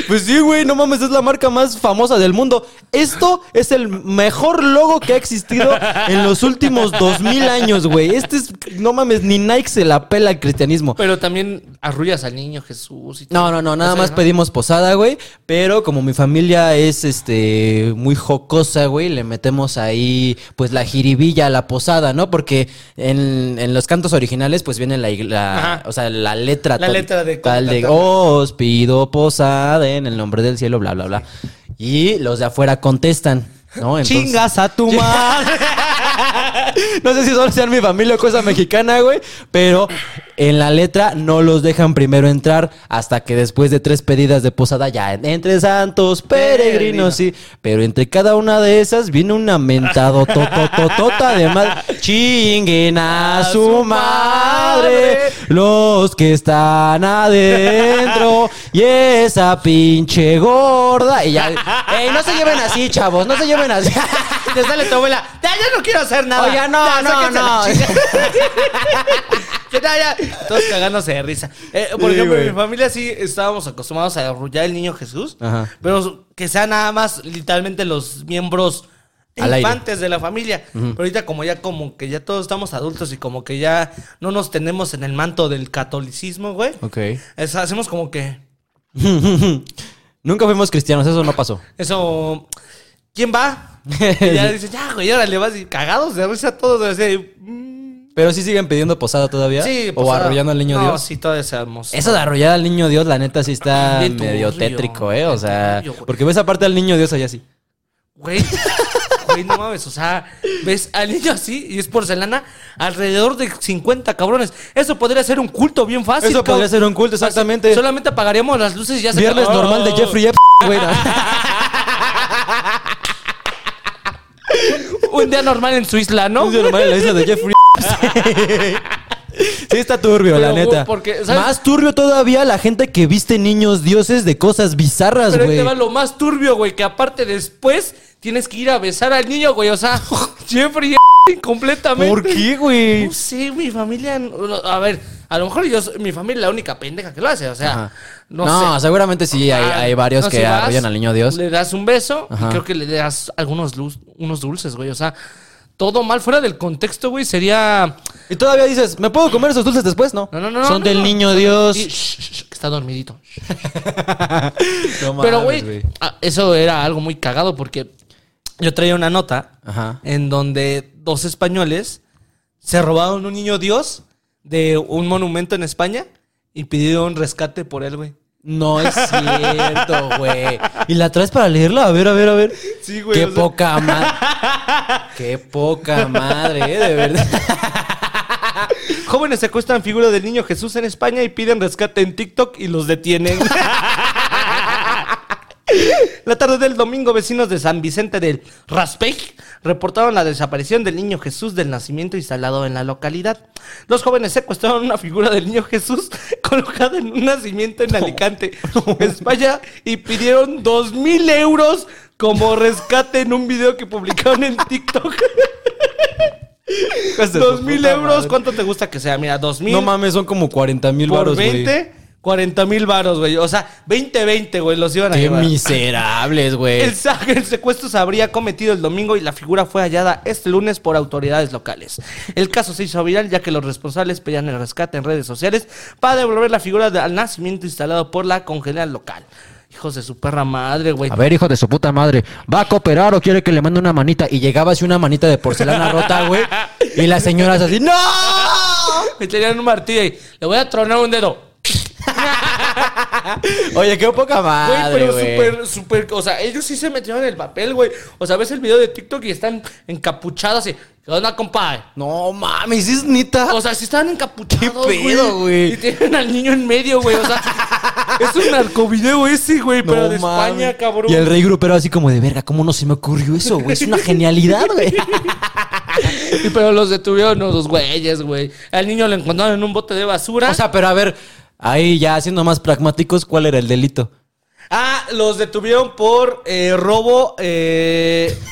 Speaker 1: Pues sí, güey, no mames, es la marca más famosa del mundo. Esto es el mejor logo que ha existido en los últimos dos mil años, güey. Este es, no mames, ni Nike se la pela al cristianismo.
Speaker 2: Pero también arrullas al niño Jesús y todo.
Speaker 1: No, no, no, nada
Speaker 2: O sea,
Speaker 1: más
Speaker 2: ¿no?
Speaker 1: pedimos posada, güey. Pero como mi familia es este muy jocosa, güey, le metemos ahí pues la jiribilla a la posada, ¿no? Porque en, en los cantos originales, pues viene la, la- o sea, la letra
Speaker 2: La letra de
Speaker 1: tal de os pido posada en el nombre del cielo, bla, bla, bla. Y los de afuera contestan, ¿no? Entonces-
Speaker 2: Chingas a tu madre.
Speaker 1: no sé si solo sea en mi familia o cosa mexicana, güey. Pero en la letra no los dejan primero entrar hasta que después de tres pedidas de posada ya entre santos peregrinos, sí. Pero entre cada una de esas viene un mentado totototota además. Chinguen a su madre los que están adentro y esa pinche gorda. Y ya, ey, no se lleven así, chavos, no se lleven así.
Speaker 2: Te sale tu abuela. Ya, no quiero hacer nada.
Speaker 1: No,
Speaker 2: Ya,
Speaker 1: no, no.
Speaker 2: Que ya, ya. Todos cagándose de risa. Eh, por
Speaker 1: Sí,
Speaker 2: ejemplo, en mi familia sí estábamos acostumbrados a arrullar el niño Jesús.
Speaker 1: Ajá.
Speaker 2: Pero que sean nada más literalmente los miembros
Speaker 1: Al aire.
Speaker 2: infantes de la familia. Pero ahorita como ya como que ya todos estamos adultos y como que ya no nos tenemos en el manto del catolicismo, güey.
Speaker 1: Ok.
Speaker 2: es- hacemos como que
Speaker 1: Nunca fuimos cristianos, eso no pasó.
Speaker 2: eso ¿Quién va? Y ya dicen, ya, güey, ahora le vas y cagados de risa todos. Así, mm.
Speaker 1: Pero sí siguen pidiendo posada todavía.
Speaker 2: Sí,
Speaker 1: O
Speaker 2: pues, ah,
Speaker 1: arrollando al niño
Speaker 2: no,
Speaker 1: Dios.
Speaker 2: sí, todavía seamos.
Speaker 1: Eso de arrollar al niño Dios, la neta, sí está medio
Speaker 2: turbio,
Speaker 1: tétrico, ¿eh? O sea,
Speaker 2: turbio,
Speaker 1: porque ves aparte al niño Dios allá así.
Speaker 2: Güey, güey, no mames, o sea, ves al niño así y es porcelana alrededor de 50 cabrones. Eso podría ser un culto bien fácil.
Speaker 1: Eso podría ser un culto, exactamente.
Speaker 2: Solamente apagaríamos las luces y ya se
Speaker 1: Viernes normal de Jeffrey Epstein, güey.
Speaker 2: Un día normal en su isla, ¿no?
Speaker 1: Un día normal en la isla de Jeffrey. Sí está turbio,
Speaker 2: Pero,
Speaker 1: la
Speaker 2: güey,
Speaker 1: neta. Más turbio todavía la gente que viste niños dioses de cosas bizarras,
Speaker 2: Pero ahí
Speaker 1: güey.
Speaker 2: te va lo más turbio, güey, que aparte después tienes que ir a besar al niño, güey. O sea, Jeffrey completamente.
Speaker 1: ¿Por qué, güey?
Speaker 2: No sé, mi familia. A ver, a lo mejor yo, mi familia es la única pendeja que lo hace. O sea,
Speaker 1: Ajá.
Speaker 2: no,
Speaker 1: No,
Speaker 2: sé.
Speaker 1: seguramente sí, hay,
Speaker 2: Ah,
Speaker 1: hay varios
Speaker 2: no,
Speaker 1: que
Speaker 2: si
Speaker 1: arrollan al niño Dios.
Speaker 2: Le das un beso
Speaker 1: Ajá.
Speaker 2: y creo que le das algunos luz, unos dulces, güey. O sea, todo mal fuera del contexto, güey, sería.
Speaker 1: Y todavía dices, ¿me puedo comer esos dulces después? No.
Speaker 2: No, no, no.
Speaker 1: Son
Speaker 2: no,
Speaker 1: del
Speaker 2: no.
Speaker 1: niño Dios.
Speaker 2: Y- shh, shh, shh, que está dormidito.
Speaker 1: No
Speaker 2: Pero, güey, ah, eso era algo muy cagado porque yo traía una nota
Speaker 1: Ajá.
Speaker 2: en donde dos españoles se robaron un niño Dios de un monumento en España y pidieron rescate por él, güey.
Speaker 1: No es cierto, güey. ¿Y la traes para leerla? A ver, a ver, a ver.
Speaker 2: Sí, güey,
Speaker 1: Qué
Speaker 2: o sea-
Speaker 1: poca madre. Qué poca madre, eh, de verdad.
Speaker 2: Jóvenes secuestran figura del niño Jesús en España y piden rescate en TikTok y los detienen. La tarde del domingo, vecinos de San Vicente del Raspey reportaron la desaparición del niño Jesús del nacimiento instalado en la localidad. Los jóvenes secuestraron una figura del niño Jesús colocada en un nacimiento en Alicante, España, y pidieron dos mil euros como rescate en un video que publicaron en TikTok. Dos mil euros, ¿cuánto te gusta que sea? Mira, dos mil
Speaker 1: No mames, son como 40 mil baros, güey.
Speaker 2: 20, 40 mil varos, güey. O sea, 20-20, güey, los iban a
Speaker 1: Qué
Speaker 2: llevar.
Speaker 1: miserables, güey.
Speaker 2: El, secuestro se habría cometido el domingo y la figura fue hallada este lunes por autoridades locales. El caso se hizo viral ya que los responsables pedían el rescate en redes sociales para devolver la figura al nacimiento instalado por la congelada local. Hijos de su perra madre, güey.
Speaker 1: A ver, hijo de su puta madre, ¿va a cooperar o quiere que le mande una manita? Y llegaba así una manita de porcelana rota, güey. Y las señoras así, ¡No!
Speaker 2: Me tenían un martillo y le voy a tronar un dedo.
Speaker 1: Oye, qué poca
Speaker 2: Güey,
Speaker 1: madre,
Speaker 2: pero
Speaker 1: güey.
Speaker 2: súper, súper. O sea, ellos sí se metieron en el papel, güey. O sea, ves el video de TikTok y están encapuchados y. ¿Qué onda, compadre?
Speaker 1: No mames, es neta.
Speaker 2: O sea, sí estaban encapuchados.
Speaker 1: ¿Qué pedo, güey?
Speaker 2: Y tienen al niño en medio, güey. O sea, es un narcovideo ese, güey, pero de
Speaker 1: mames.
Speaker 2: España, cabrón.
Speaker 1: Y el rey grupero así como de verga, ¿cómo no se me ocurrió eso, güey? Es una genialidad, güey.
Speaker 2: Y pero los detuvieron los güeyes, güey. Al niño lo encontraron en un bote de basura.
Speaker 1: O sea, pero a ver, ahí ya siendo más pragmáticos, ¿cuál era el delito?
Speaker 2: ah, los detuvieron por eh, robo. Eh,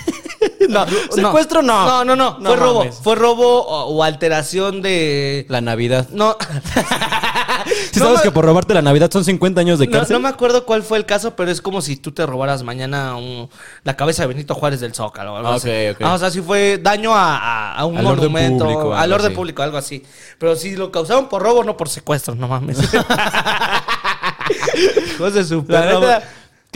Speaker 1: No, secuestro no.
Speaker 2: No, no, no.
Speaker 1: No
Speaker 2: fue robo. Fue robo o, o alteración de.
Speaker 1: La Navidad.
Speaker 2: No.
Speaker 1: Si
Speaker 2: No
Speaker 1: sabes
Speaker 2: me-
Speaker 1: que por robarte la Navidad son 50 años de cárcel.
Speaker 2: no me acuerdo cuál fue el caso, pero es como si tú te robaras mañana un- la cabeza de Benito Juárez del Zócalo. o algo así. Ah, o sea, si fue daño a, a- a un
Speaker 1: Al orden
Speaker 2: monumento,
Speaker 1: público,
Speaker 2: al orden
Speaker 1: así.
Speaker 2: público, algo así. Pero si lo causaron por robo, no por secuestro, no mames. Hijos de su
Speaker 1: La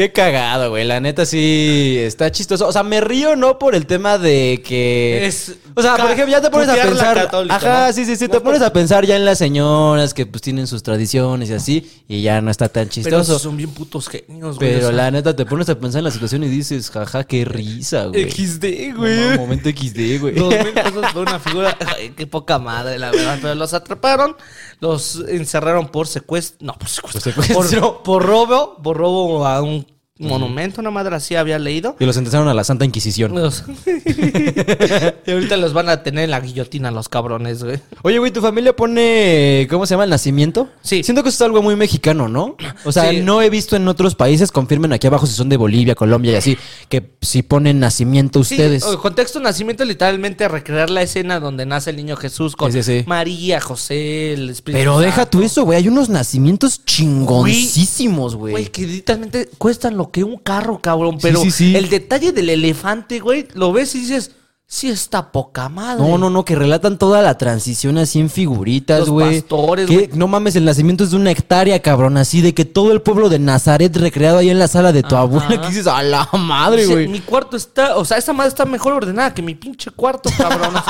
Speaker 1: qué cagado, güey. La neta sí está chistoso. O sea, me río no por el tema de que.
Speaker 2: Es
Speaker 1: o sea, por ejemplo, ya te pones a pensar.
Speaker 2: católica,
Speaker 1: Ajá,
Speaker 2: ¿no?
Speaker 1: sí, sí, sí.
Speaker 2: No
Speaker 1: Te
Speaker 2: es
Speaker 1: pones
Speaker 2: por-
Speaker 1: a pensar ya en las señoras que pues tienen sus tradiciones y así. Y ya no está tan
Speaker 2: Pero
Speaker 1: chistoso.
Speaker 2: son bien putos genios, güey.
Speaker 1: Pero
Speaker 2: o sea,
Speaker 1: la neta, te pones a pensar en la situación y dices, jaja, qué risa, güey.
Speaker 2: XD,
Speaker 1: No,
Speaker 2: güey.
Speaker 1: momento XD, güey.
Speaker 2: Dos mil pesos por una figura. Ay, qué poca madre, la verdad. Pero los atraparon, los encerraron por secuestro. No, por secuestro.
Speaker 1: Por secuestro.
Speaker 2: Por, por robo, por robo a un monumento, una madre así había leído.
Speaker 1: Y los sentenciaron a la Santa Inquisición.
Speaker 2: Los- y ahorita los van a tener en la guillotina los cabrones, güey.
Speaker 1: Oye, güey, ¿tu familia pone, ¿cómo se llama? El nacimiento?
Speaker 2: Sí.
Speaker 1: Siento que eso es algo muy mexicano, ¿no? O sea,
Speaker 2: Sí.
Speaker 1: no he visto en otros países, confirmen aquí abajo si son de Bolivia, Colombia y así, que si ponen nacimiento ustedes.
Speaker 2: Sí, contexto nacimiento literalmente recrear la escena donde nace el niño Jesús con
Speaker 1: Sí, sí, sí.
Speaker 2: María, José, el Espíritu
Speaker 1: Pero deja tú eso, güey. Hay unos nacimientos chingoncísimos,
Speaker 2: Güey,
Speaker 1: güey.
Speaker 2: que literalmente cuestan lo que un carro, cabrón.
Speaker 1: Sí,
Speaker 2: Pero
Speaker 1: sí, sí.
Speaker 2: el detalle del elefante, güey, lo ves y dices, sí está poca madre.
Speaker 1: No, no, no, que relatan toda la transición así en figuritas,
Speaker 2: Los
Speaker 1: güey.
Speaker 2: pastores,
Speaker 1: Que,
Speaker 2: güey.
Speaker 1: No mames, el nacimiento es de una hectárea, cabrón. Así de que todo el pueblo de Nazaret recreado ahí en la sala de tu abuela. Que dices, a la madre, güey.
Speaker 2: Mi cuarto está, o sea, esa madre está mejor ordenada que mi pinche cuarto, cabrón.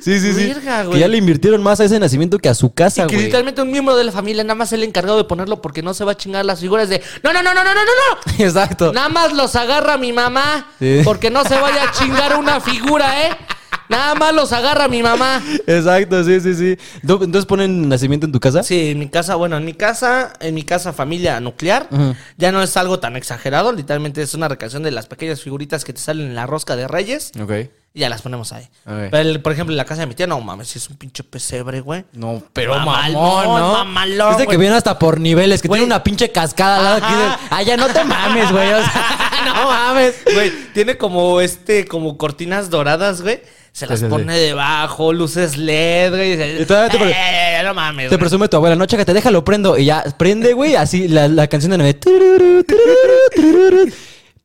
Speaker 1: Sí, sí, sí.
Speaker 2: Verga,
Speaker 1: que ya le invirtieron más a ese nacimiento que a su casa,
Speaker 2: que
Speaker 1: güey.
Speaker 2: literalmente un miembro de la familia nada más es el encargado de ponerlo porque no se va a chingar las figuras de no, no, no, no, no, no, no, no.
Speaker 1: Exacto.
Speaker 2: Nada más los agarra mi mamá
Speaker 1: Sí.
Speaker 2: porque no se vaya a chingar una figura, ¿eh? Nada más los agarra mi mamá.
Speaker 1: Exacto, sí, sí, sí. ¿Tú- Entonces ponen nacimiento en tu casa?
Speaker 2: Sí, en mi casa, bueno, en mi casa, en mi casa familia nuclear, ya no es algo tan exagerado, literalmente es una recreación de las pequeñas figuritas que te salen en la rosca de Reyes
Speaker 1: Ok.
Speaker 2: Y ya las ponemos ahí.
Speaker 1: Ok.
Speaker 2: Pero, el- por ejemplo, en la casa de mi tía, no mames, si es un pinche pesebre, güey.
Speaker 1: No, pero
Speaker 2: Mamalón,
Speaker 1: mamón, ¿no?
Speaker 2: mamalón,
Speaker 1: que
Speaker 2: güey.
Speaker 1: viene hasta por niveles, que
Speaker 2: Güey.
Speaker 1: tiene una pinche cascada al lado aquí de...
Speaker 2: Ajá.
Speaker 1: Ah, ya no te mames, güey. o sea, no mames.
Speaker 2: Güey, tiene como este, como cortinas doradas, güey. Se las
Speaker 1: Sí, sí,
Speaker 2: pone debajo, luces LED, güey.
Speaker 1: Y todavía te pre-
Speaker 2: Eh, no mames.
Speaker 1: Te
Speaker 2: güey.
Speaker 1: presume tu abuela, no, chécate, déjalo, prendo. Y ya, prende, güey, así la, la canción de Navidad. Tururú, tururú, tururú.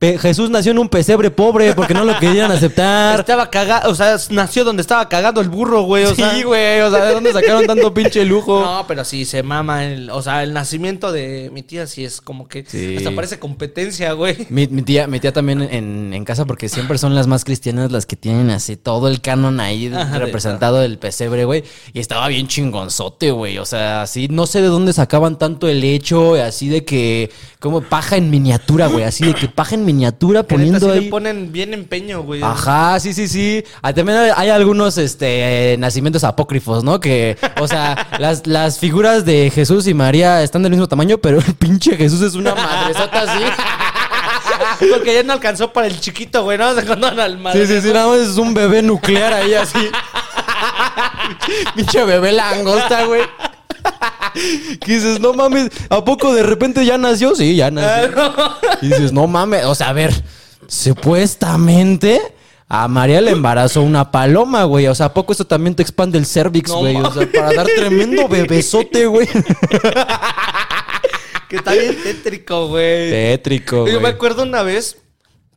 Speaker 1: Pe- Jesús nació en un pesebre pobre porque no lo querían aceptar.
Speaker 2: Estaba cagado, o sea, nació donde estaba cagado el burro, güey. O sea,
Speaker 1: Sí, güey, o sea, ¿de dónde sacaron tanto pinche lujo?
Speaker 2: No, pero sí, se mama. El, o sea, el nacimiento de mi tía sí es como que
Speaker 1: Sí.
Speaker 2: hasta parece competencia, güey.
Speaker 1: Mi, mi tía, mi tía también en, en casa, porque siempre son las más cristianas las que tienen así todo el canon ahí
Speaker 2: Ajá, de
Speaker 1: representado del pesebre, güey. Y estaba bien chingonzote, güey. O sea, así, no sé de dónde sacaban tanto el hecho, así de que, como paja en miniatura, güey. Así de que paja en miniatura
Speaker 2: Neta
Speaker 1: poniendo
Speaker 2: sí
Speaker 1: ahí.
Speaker 2: le ponen bien empeño, güey.
Speaker 1: Ajá, sí, sí, sí. Ah, también hay, algunos este, eh, nacimientos apócrifos, ¿no? Que, o sea, las, las figuras de Jesús y María están del mismo tamaño, pero el pinche Jesús es una madresota así.
Speaker 2: Porque ya no alcanzó para el chiquito, güey, ¿no? Se al
Speaker 1: Sí,
Speaker 2: madre.
Speaker 1: sí, sí, nada más es un bebé nuclear ahí así. Pinche bebé langosta, güey. Que dices, no mames, ¿a poco de repente ya nació? Sí, ya nació. Y dices, no mames, o sea, a ver, supuestamente a María le embarazó una paloma, güey. O sea, ¿a poco eso también te expande el cervix,
Speaker 2: No
Speaker 1: güey? o sea, para dar tremendo bebesote, güey.
Speaker 2: Que está bien tétrico, güey.
Speaker 1: Tétrico,
Speaker 2: Yo me
Speaker 1: güey.
Speaker 2: acuerdo una vez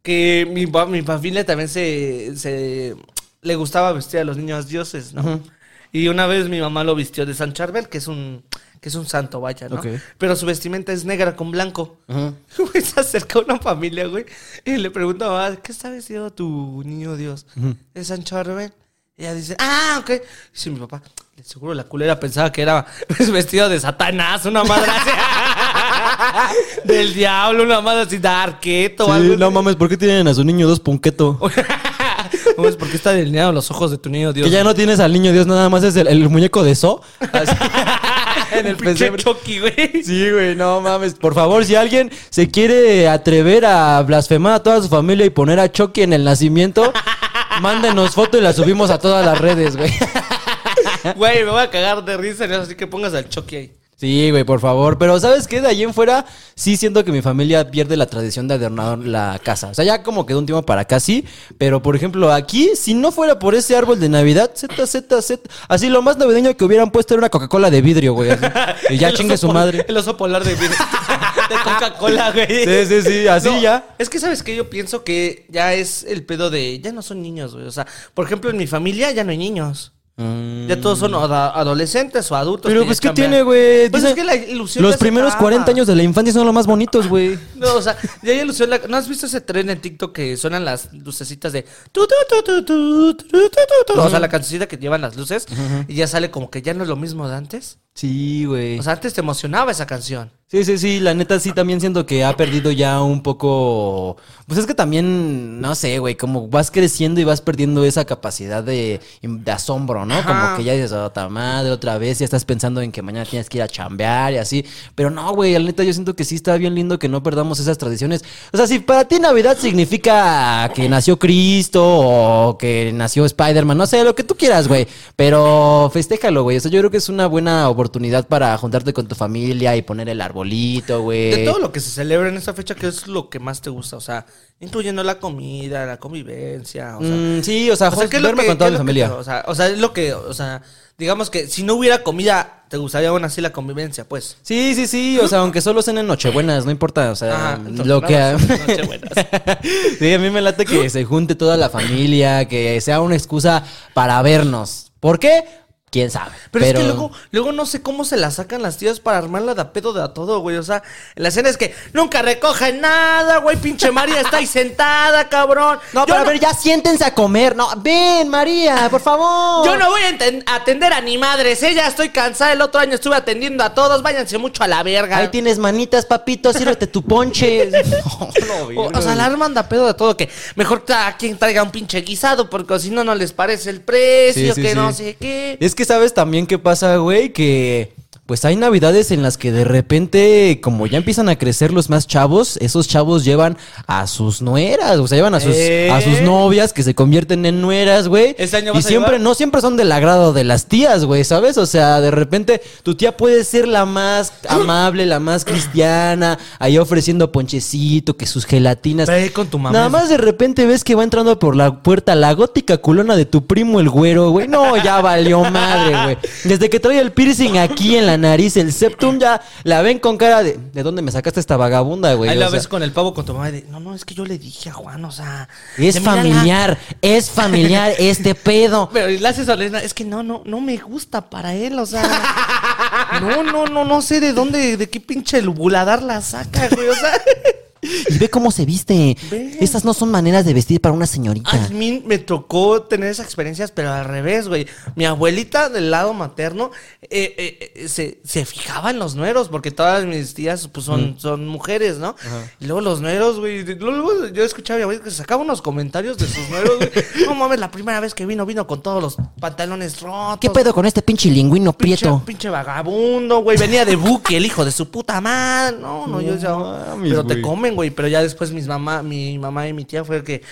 Speaker 2: que mi, mi familia también se, se- le gustaba vestir a los niños dioses, ¿no? Y una vez mi mamá lo vistió de San Charbel, que es un que es un santo, vaya, ¿no?
Speaker 1: Ok.
Speaker 2: Pero su vestimenta es negra con blanco.
Speaker 1: Ajá.
Speaker 2: Güey, se acerca una familia, güey, y le pregunta a mamá, ¿qué está vestido tu niño Dios? ¿Es San Charbel? Y ella dice, ah, ok. Dice mi papá, de seguro la culera pensaba que era vestido de Satanás, una madre así. Del diablo, una madre así, darketo o algo.
Speaker 1: No mames, ¿por qué tienen a su niño dos punqueto?
Speaker 2: Pues porque está delineado los ojos de tu niño Dios.
Speaker 1: Que ya no tienes al niño Dios, nada más es el, el muñeco de So. En el pesebre.
Speaker 2: Chucky, güey.
Speaker 1: Sí, güey, no mames. Por favor, si alguien se quiere atrever a blasfemar a toda su familia y poner a Chucky en el nacimiento, mándenos foto y la subimos a todas las redes, güey.
Speaker 2: Güey, me voy a cagar de risa en eso, así que pongas al Chucky ahí.
Speaker 1: Sí, güey, por favor. Pero ¿sabes qué? De allí en fuera, sí siento que mi familia pierde la tradición de adornar la casa. O sea, ya como que de un tiempo para acá sí. Pero, por ejemplo, aquí, si no fuera por ese árbol de Navidad, Z, Z, Z. Así lo más navideño que hubieran puesto era una Coca-Cola de vidrio, güey. así. Y ya chingue su madre.
Speaker 2: El oso polar de, de Coca-Cola, güey.
Speaker 1: Sí, sí, sí, así
Speaker 2: No,
Speaker 1: ya.
Speaker 2: Es que, ¿sabes que Yo pienso que ya es el pedo de... Ya no son niños, güey. O sea, por ejemplo, en mi familia ya no hay niños. Ya todos son mm. adolescentes o adultos.
Speaker 1: Pero pues, ¿qué tiene, güey?
Speaker 2: Pues
Speaker 1: los primeros
Speaker 2: trama.
Speaker 1: 40 años de la infancia son los más bonitos, güey.
Speaker 2: No, o sea, ya hay ilusión. La... ¿No has visto ese tren en TikTok que suenan las lucecitas de. O sea, la cancioncita que llevan las luces y ya sale como que ya no es lo mismo de antes?
Speaker 1: Sí, güey.
Speaker 2: O sea, antes te emocionaba esa canción.
Speaker 1: Sí, sí, sí, la neta sí también siento que ha perdido ya un poco... Pues es que también, no sé, güey, como vas creciendo y vas perdiendo esa capacidad de, de asombro, ¿no?
Speaker 2: Ajá.
Speaker 1: Como que ya dices, otra madre, otra vez, ya estás pensando en que mañana tienes que ir a chambear y así. Pero no, güey, la neta yo siento que sí está bien lindo que no perdamos esas tradiciones. O sea, si para ti Navidad significa que nació Cristo o que nació Spider-Man, no sé, lo que tú quieras, güey. Pero festéjalo, güey. O sea, yo creo que es una buena oportunidad oportunidad para juntarte con tu familia y poner el arbolito, güey.
Speaker 2: De todo lo que se celebra en esta fecha, ¿qué es lo que más te gusta? O sea, incluyendo la comida, la convivencia, o sea...
Speaker 1: Mm, sí, o sea,
Speaker 2: o sea,
Speaker 1: jo-
Speaker 2: ¿qué es lo
Speaker 1: verme
Speaker 2: que-
Speaker 1: con toda mi
Speaker 2: que
Speaker 1: familia.
Speaker 2: o, sea, o sea, es lo que, o sea, digamos que si no hubiera comida, te gustaría aún así la convivencia, pues.
Speaker 1: Sí, sí, sí, o sea, aunque solo sean en Nochebuenas, no importa, o sea,
Speaker 2: Ajá,
Speaker 1: lo que...
Speaker 2: Nochebuenas.
Speaker 1: sí, a mí me late que se junte toda la familia, que sea una excusa para vernos. ¿Por qué? ¿Quién sabe?
Speaker 2: Pero, es que luego, luego no sé cómo se la sacan las tías para armarla de a pedo de a todo, güey. O sea, la escena es que nunca recogen nada, güey. Pinche María está ahí sentada, cabrón.
Speaker 1: No,
Speaker 2: Yo
Speaker 1: pero a ver, ya siéntense a comer. No, ven, María, por favor.
Speaker 2: Yo no voy a atender a ni madres, ¿eh? Ya estoy cansada. El otro año estuve atendiendo a todos. Váyanse mucho a la verga.
Speaker 1: Ahí tienes manitas, papito, sírvete tu ponche.
Speaker 2: O, o sea, la arman de a pedo de todo. Que mejor cada quien traiga un pinche guisado, porque si no, no les parece el precio,
Speaker 1: Sí, sí,
Speaker 2: que no sé qué.
Speaker 1: Es que sabes también qué pasa, güey, que pues hay navidades en las que de repente, como ya empiezan a crecer los más chavos, esos chavos llevan a sus nueras, o sea, llevan a sus,
Speaker 2: ¿Eh?
Speaker 1: a sus novias que se convierten en nueras, güey.
Speaker 2: ¿Este año
Speaker 1: y
Speaker 2: vas
Speaker 1: siempre, no siempre son del agrado de las tías, güey, ¿sabes? O sea, de repente tu tía puede ser la más amable, la más cristiana, ahí ofreciendo ponchecito, que sus gelatinas.
Speaker 2: Ve con tu mamá.
Speaker 1: Nada más de repente ves que va entrando por la puerta la gótica culona de tu primo el güero, güey. No, ya valió madre, güey. Desde que trae el piercing aquí en la nariz, el septum, ya la ven con cara de ¿de dónde me sacaste esta vagabunda, güey?
Speaker 2: Ahí
Speaker 1: O
Speaker 2: la
Speaker 1: sea,
Speaker 2: ves con el pavo con tu mamá y de, no, no, es que yo le dije a Juan, o sea...
Speaker 1: Es familiar, es familiar este pedo.
Speaker 2: Pero y le haces a Lorena, es que no, no, no me gusta para él, o sea... No, no, no, no sé de dónde, de qué pinche buladar la saca, güey, o sea...
Speaker 1: Y ve cómo se viste.
Speaker 2: Ve.
Speaker 1: Estas no son maneras de vestir para una señorita.
Speaker 2: A mí me tocó tener esas experiencias, pero al revés, güey. Mi abuelita del lado materno eh, eh, eh, se, se fijaba en los nueros, porque todas mis tías pues, son, son mujeres, ¿no? Y luego los nueros, güey. Luego yo escuchaba a mi abuelita que se sacaba unos comentarios de sus nueros, güey. No mames, la primera vez que vino, vino con todos los pantalones rotos.
Speaker 1: ¿Qué pedo con este pinche lingüino
Speaker 2: Pinche,
Speaker 1: prieto?
Speaker 2: pinche vagabundo, güey. Venía de Buki, el hijo de su puta madre. No, no, yo decía, pero te
Speaker 1: güey.
Speaker 2: comen, güey. Pero ya después mis mamá, mi mamá y mi tía fue que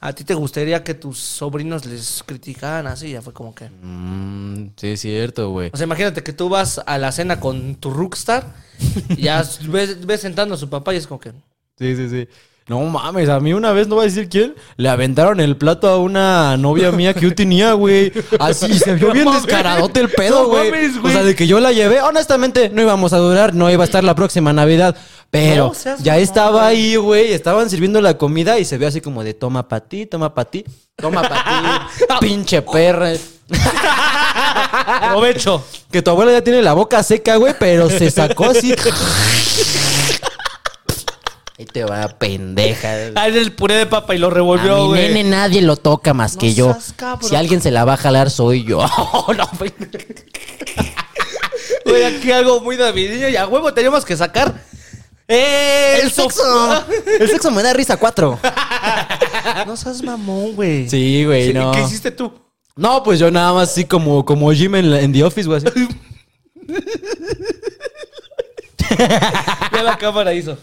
Speaker 2: a ti te gustaría que tus sobrinos les criticaran así. Ya fue como que.
Speaker 1: Mm, sí, es cierto, güey.
Speaker 2: O sea, imagínate que tú vas a la cena con tu rockstar y ya ves, ves sentando a su papá y es como que.
Speaker 1: Sí, sí, sí. No mames, a mí una vez, no voy a decir quién, le aventaron el plato a una novia mía que yo tenía, güey. Así, se vio
Speaker 2: No
Speaker 1: bien
Speaker 2: mames.
Speaker 1: descaradote el pedo,
Speaker 2: No
Speaker 1: güey.
Speaker 2: mames,
Speaker 1: o sea, de que yo la llevé, honestamente, no íbamos a durar, no iba a estar la próxima Navidad. Pero
Speaker 2: No seas
Speaker 1: ya estaba ahí, güey, estaban sirviendo la comida y se ve así como de toma pa' ti, toma pa' ti, toma pa' ti, pinche perra.
Speaker 2: Provecho.
Speaker 1: Que tu abuela ya tiene la boca seca, güey, pero se sacó así. Ahí te va, pendeja.
Speaker 2: Ah, era el puré de papa y lo
Speaker 1: A
Speaker 2: revolvió,
Speaker 1: mi
Speaker 2: güey.
Speaker 1: nene nadie lo toca más
Speaker 2: No
Speaker 1: que yo.
Speaker 2: cabrón.
Speaker 1: Si alguien se la va a jalar, soy yo. no, güey.
Speaker 2: Güey, aquí algo muy navideño y a huevo tenemos que sacar. El,
Speaker 1: El sexo. El sexo me da risa cuatro.
Speaker 2: No seas mamón, güey.
Speaker 1: Sí, güey, no.
Speaker 2: ¿Qué hiciste tú?
Speaker 1: No, pues yo nada más así como, como Jim en, la- en The Office, güey. así.
Speaker 2: Ya la cámara hizo.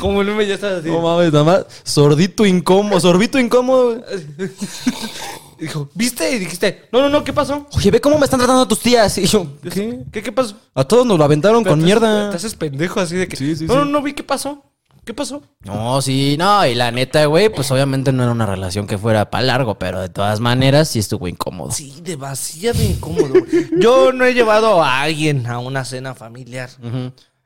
Speaker 2: Como el meme ya está así.
Speaker 1: No mames, nada más. Sordito incómodo. Sorbito incómodo. güey.
Speaker 2: Dijo, ¿viste? Y dijiste, no, no, no, ¿qué pasó?
Speaker 1: Oye, ve cómo me están tratando tus tías. Y yo, ¿qué?
Speaker 2: ¿Qué, qué pasó?
Speaker 1: A todos nos lo aventaron
Speaker 2: Pero
Speaker 1: con
Speaker 2: te-
Speaker 1: mierda.
Speaker 2: Te haces pendejo así de que.
Speaker 1: Sí, sí,
Speaker 2: no,
Speaker 1: sí.
Speaker 2: no, no vi qué pasó. ¿Qué pasó?
Speaker 1: No, sí, no, y la neta, güey, pues obviamente no era una relación que fuera para largo, pero de todas maneras sí estuvo incómodo.
Speaker 2: Sí, demasiado incómodo. güey. Yo no he llevado a alguien a una cena familiar.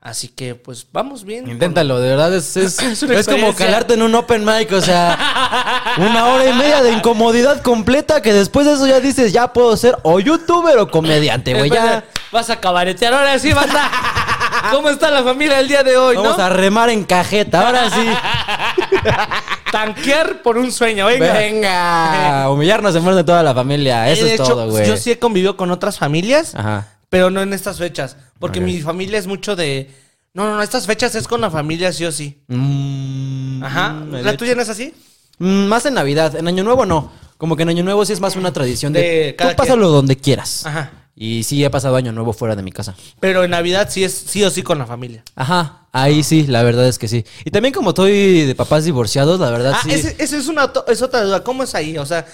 Speaker 2: Así que, pues, vamos bien.
Speaker 1: Inténtalo, de verdad es, es,
Speaker 2: Es
Speaker 1: como calarte en un open mic, o sea, una hora y media de incomodidad completa que después de eso ya dices, ya puedo ser o youtuber o comediante, güey, ya.
Speaker 2: Vas a cabaretear. Ahora sí, banda. ¿Cómo está la familia el día de hoy,
Speaker 1: Vamos
Speaker 2: no?
Speaker 1: a remar en cajeta, ahora sí.
Speaker 2: Tanquear por un sueño, venga.
Speaker 1: Venga, humillarnos en frente de toda la familia, eso
Speaker 2: Eh, de
Speaker 1: es
Speaker 2: hecho,
Speaker 1: todo, güey.
Speaker 2: Yo sí he convivido con otras familias,
Speaker 1: Ajá.
Speaker 2: Pero no en estas fechas. Porque mi familia es mucho de. No, no, no, estas fechas es con la familia sí o sí.
Speaker 1: Mm,
Speaker 2: Ajá.
Speaker 1: mm,
Speaker 2: ¿La tuya no es así?
Speaker 1: Mm, Más en Navidad, en Año Nuevo no. Como que en Año Nuevo sí es más una tradición de,
Speaker 2: De
Speaker 1: tú pásalo donde quieras.
Speaker 2: Ajá.
Speaker 1: Y sí, he pasado año nuevo fuera de mi casa.
Speaker 2: Pero en Navidad sí es sí o sí con la familia.
Speaker 1: Ajá, ahí sí, la verdad es que sí. Y también como estoy de papás divorciados, la verdad
Speaker 2: Ah,
Speaker 1: sí.
Speaker 2: esa es, una, es otra duda. ¿Cómo es ahí? O sea,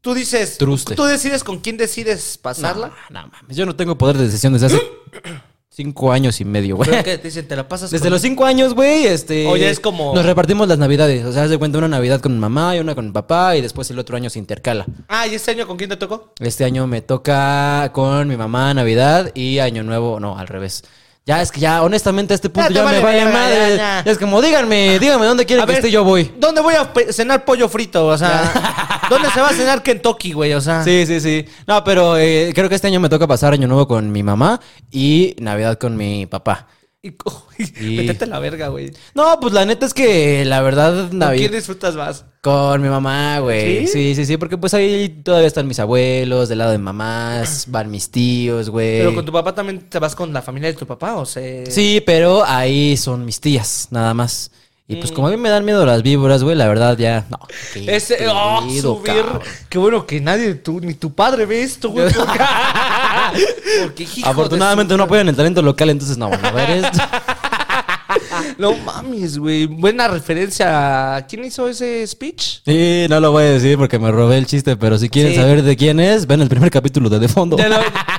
Speaker 2: tú dices.
Speaker 1: Truste.
Speaker 2: Tú decides con quién decides pasarla.
Speaker 1: No, no mames, yo no tengo poder de decisión desde hace cinco años y medio, güey.
Speaker 2: ¿Pero qué? Te dicen, te la pasas
Speaker 1: Desde
Speaker 2: con-
Speaker 1: los cinco años, güey, este...
Speaker 2: O ya es como-
Speaker 1: Nos repartimos las navidades. O sea, haz de cuenta una navidad con mi mamá y una con mi papá y después el otro año se intercala.
Speaker 2: Ah, ¿y este año con quién te tocó?
Speaker 1: Este año me toca con mi mamá Navidad y Año Nuevo, no, al revés. Ya es que ya, honestamente, a este punto
Speaker 2: Ya te
Speaker 1: ya,
Speaker 2: vale
Speaker 1: me vale madre.
Speaker 2: ya,
Speaker 1: Ya,
Speaker 2: ya.
Speaker 1: es como, díganme, díganme dónde quieren
Speaker 2: A
Speaker 1: que
Speaker 2: ver,
Speaker 1: esté, yo voy.
Speaker 2: ¿Dónde voy a cenar pollo frito? O sea, ¿dónde se va a cenar Kentucky, güey? O sea,
Speaker 1: Sí, sí, sí. No, pero eh, creo que este año me toca pasar Año Nuevo con mi mamá y Navidad con mi papá.
Speaker 2: y,
Speaker 1: Y-
Speaker 2: métete la verga, güey.
Speaker 1: No, pues la neta es que la verdad,
Speaker 2: ¿Con
Speaker 1: Navidad.
Speaker 2: quién disfrutas más?
Speaker 1: Con mi mamá, güey.
Speaker 2: ¿Sí?
Speaker 1: ¿Sí? sí, sí, porque pues ahí todavía están mis abuelos, del lado de mamás, van mis tíos, güey.
Speaker 2: Pero con tu papá también te vas con la familia de tu papá, o sea.
Speaker 1: Sí, pero ahí son mis tías, nada más. Y pues como a mí me dan miedo las víboras, güey, la verdad ya. No. qué
Speaker 2: Ese, oh,
Speaker 1: pedo,
Speaker 2: subir.
Speaker 1: cabrón.
Speaker 2: Qué bueno que nadie, tú, ni tu padre ve esto, güey. Porque, porque, hijo de
Speaker 1: Afortunadamente
Speaker 2: su-
Speaker 1: no apoyan el talento local, entonces no van a ver esto.
Speaker 2: No mames, güey. Buena referencia. a- ¿Quién hizo ese speech?
Speaker 1: Sí, no lo voy a decir porque me robé el chiste, pero si quieren
Speaker 2: Sí.
Speaker 1: saber de quién es, ven el primer capítulo de De Fondo.
Speaker 2: Ya lo,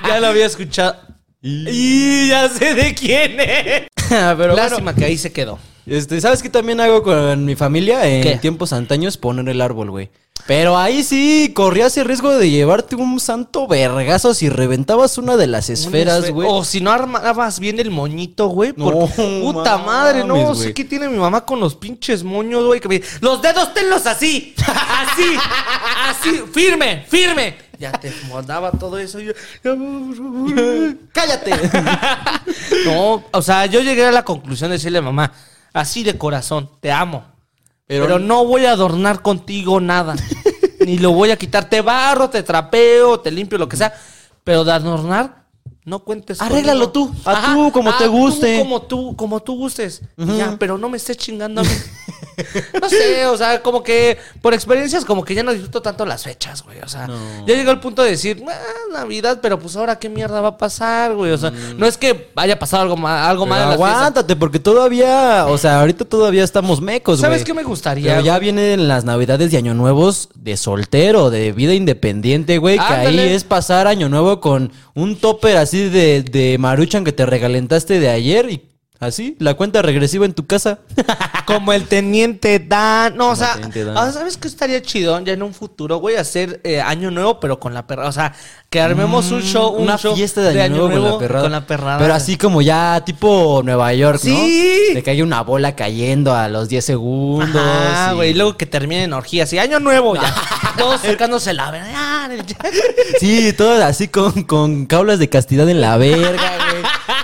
Speaker 2: ya lo había escuchado. Y ya sé de quién es.
Speaker 1: pero bueno,
Speaker 2: Lástima que ahí se quedó.
Speaker 1: Este, ¿sabes qué también hago con mi familia en
Speaker 2: ¿Qué?
Speaker 1: tiempos antaños? Poner el árbol, güey. Pero ahí sí corrías el riesgo de llevarte un santo vergazo si reventabas una de las esferas, güey.
Speaker 2: O si no armabas bien el moñito, güey.
Speaker 1: No,
Speaker 2: puta
Speaker 1: mames,
Speaker 2: madre, no sé qué tiene mi mamá con los pinches moños, güey. Que me los dedos tenlos así, así, así, firme, firme. Ya te mandaba todo eso. y yo.
Speaker 1: ¡Cállate!
Speaker 2: No, o sea, yo llegué a la conclusión de decirle a mamá, así de corazón, te amo.
Speaker 1: Pero-
Speaker 2: Pero, no voy a adornar contigo nada. Ni lo voy a quitar. Te barro, te trapeo, te limpio, lo que sea. Pero de adornar, no cuentes
Speaker 1: Arréglalo
Speaker 2: conmigo.
Speaker 1: tú, a tú, como te guste.
Speaker 2: como tú, como tú gustes. Ya, pero no me estés chingando a mí. no sé, o sea, como que por experiencias, como que ya no disfruto tanto las fechas, güey. O sea, ya llegó el punto de decir, ah, Navidad, pero pues ahora qué mierda va a pasar, güey. O sea, no es que haya pasado algo, ma- algo
Speaker 1: Pero
Speaker 2: mal en
Speaker 1: aguántate, porque todavía, o sea, ahorita todavía estamos mecos, güey.
Speaker 2: ¿Sabes qué me gustaría?
Speaker 1: Pero ya
Speaker 2: güey?
Speaker 1: vienen las navidades y año nuevos de soltero, de vida independiente, güey. Que ahí es pasar año nuevo con un topper así de, de maruchan que te regalentaste de ayer y así, la cuenta regresiva en tu casa.
Speaker 2: Como el teniente Dan. No, o sea,
Speaker 1: Dan.
Speaker 2: ¿sabes qué estaría chido ya en un futuro, güey? Hacer eh, año nuevo, pero con la perra. O sea, que armemos un show, un
Speaker 1: Mm, una
Speaker 2: show
Speaker 1: fiesta de año, nuevo, con la perrada.
Speaker 2: Con la perrada.
Speaker 1: Pero así como ya tipo Nueva York, ¿no? De que hay una bola cayendo a los 10 segundos.
Speaker 2: Ah, güey. y Luego que termine en orgías. Y año nuevo ya. Todos sacándose la verdad.
Speaker 1: Sí, todo así con, con caulas de castidad en la verga, güey.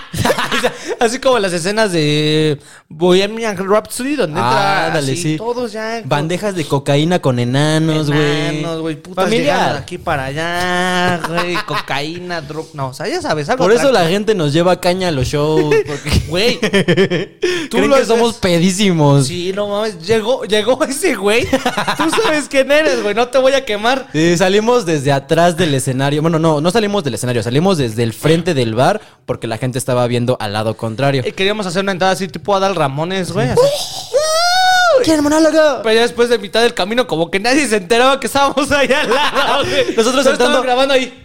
Speaker 2: Así como las escenas de Bohemian Rhapsody, donde entra así,
Speaker 1: sí.
Speaker 2: todos ya.
Speaker 1: Bandejas de cocaína con enanos, güey.
Speaker 2: Enanos, güey, putas
Speaker 1: Familiar.
Speaker 2: llegando de aquí para allá, güey, cocaína, drog, no, o sea, ya sabes, algo
Speaker 1: Por eso la gente nos lleva caña a los shows. Porque
Speaker 2: Güey, tú
Speaker 1: creen
Speaker 2: lo
Speaker 1: que somos pedísimos. Sí.
Speaker 2: Sí, no mames, llegó, llegó ese güey. Tú sabes quién eres, güey, no te voy a quemar.
Speaker 1: salimos desde atrás del escenario. Bueno, no, no salimos del escenario, salimos desde el frente del bar porque la gente estaba viendo al lado contrario.
Speaker 2: Eh, queríamos hacer una entrada así tipo Adal Ramones, güey. así.
Speaker 1: ¿Quién monólogo?
Speaker 2: Pero ya después de mitad del camino, como que nadie se enteraba que estábamos ahí al lado, güey.
Speaker 1: Nosotros sentando-
Speaker 2: estábamos grabando ahí.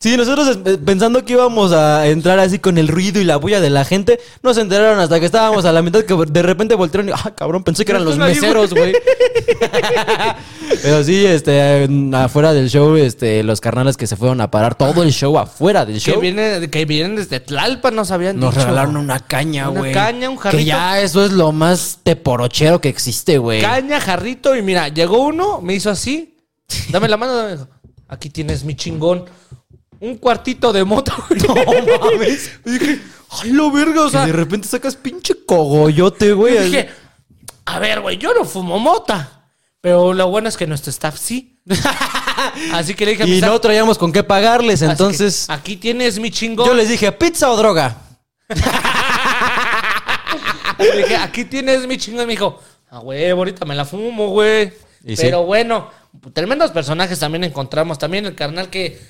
Speaker 1: Sí, nosotros eh, pensando que íbamos a entrar así con el ruido y la bulla de la gente, no se enteraron hasta que estábamos a la mitad que de repente voltearon y, ah, cabrón, pensé que eran los meseros, güey. Pero sí, este, afuera del show, este, los carnales que se fueron a parar todo el show afuera del
Speaker 2: Que,
Speaker 1: show.
Speaker 2: viene, que vienen desde Tlalpan, nos habían
Speaker 1: Nos
Speaker 2: dicho.
Speaker 1: regalaron una caña,
Speaker 2: Una
Speaker 1: güey.
Speaker 2: caña, un
Speaker 1: Que
Speaker 2: jarrito.
Speaker 1: ya eso es lo más teporochero que existe, güey.
Speaker 2: Caña, jarrito, y mira, llegó uno, me hizo así. Dame la mano, dame. Aquí tienes mi chingón. Un cuartito de moto. No mames. Y dije, ay, lo verga, o sea.
Speaker 1: de repente sacas pinche cogollote, güey.
Speaker 2: yo dije, a ver, güey, yo no fumo mota. Pero lo bueno es que nuestro staff sí. Así que le dije a mi
Speaker 1: y
Speaker 2: staff,
Speaker 1: no traíamos con qué pagarles,
Speaker 2: así que,
Speaker 1: entonces
Speaker 2: aquí tienes mi chingón.
Speaker 1: yo les dije, ¿pizza o droga?
Speaker 2: Le dije, aquí tienes mi chingón. Y me dijo, ah, güey, ahorita me la fumo, güey.
Speaker 1: Y sí.
Speaker 2: Pero bueno, tremendos personajes también encontramos. También el carnal que,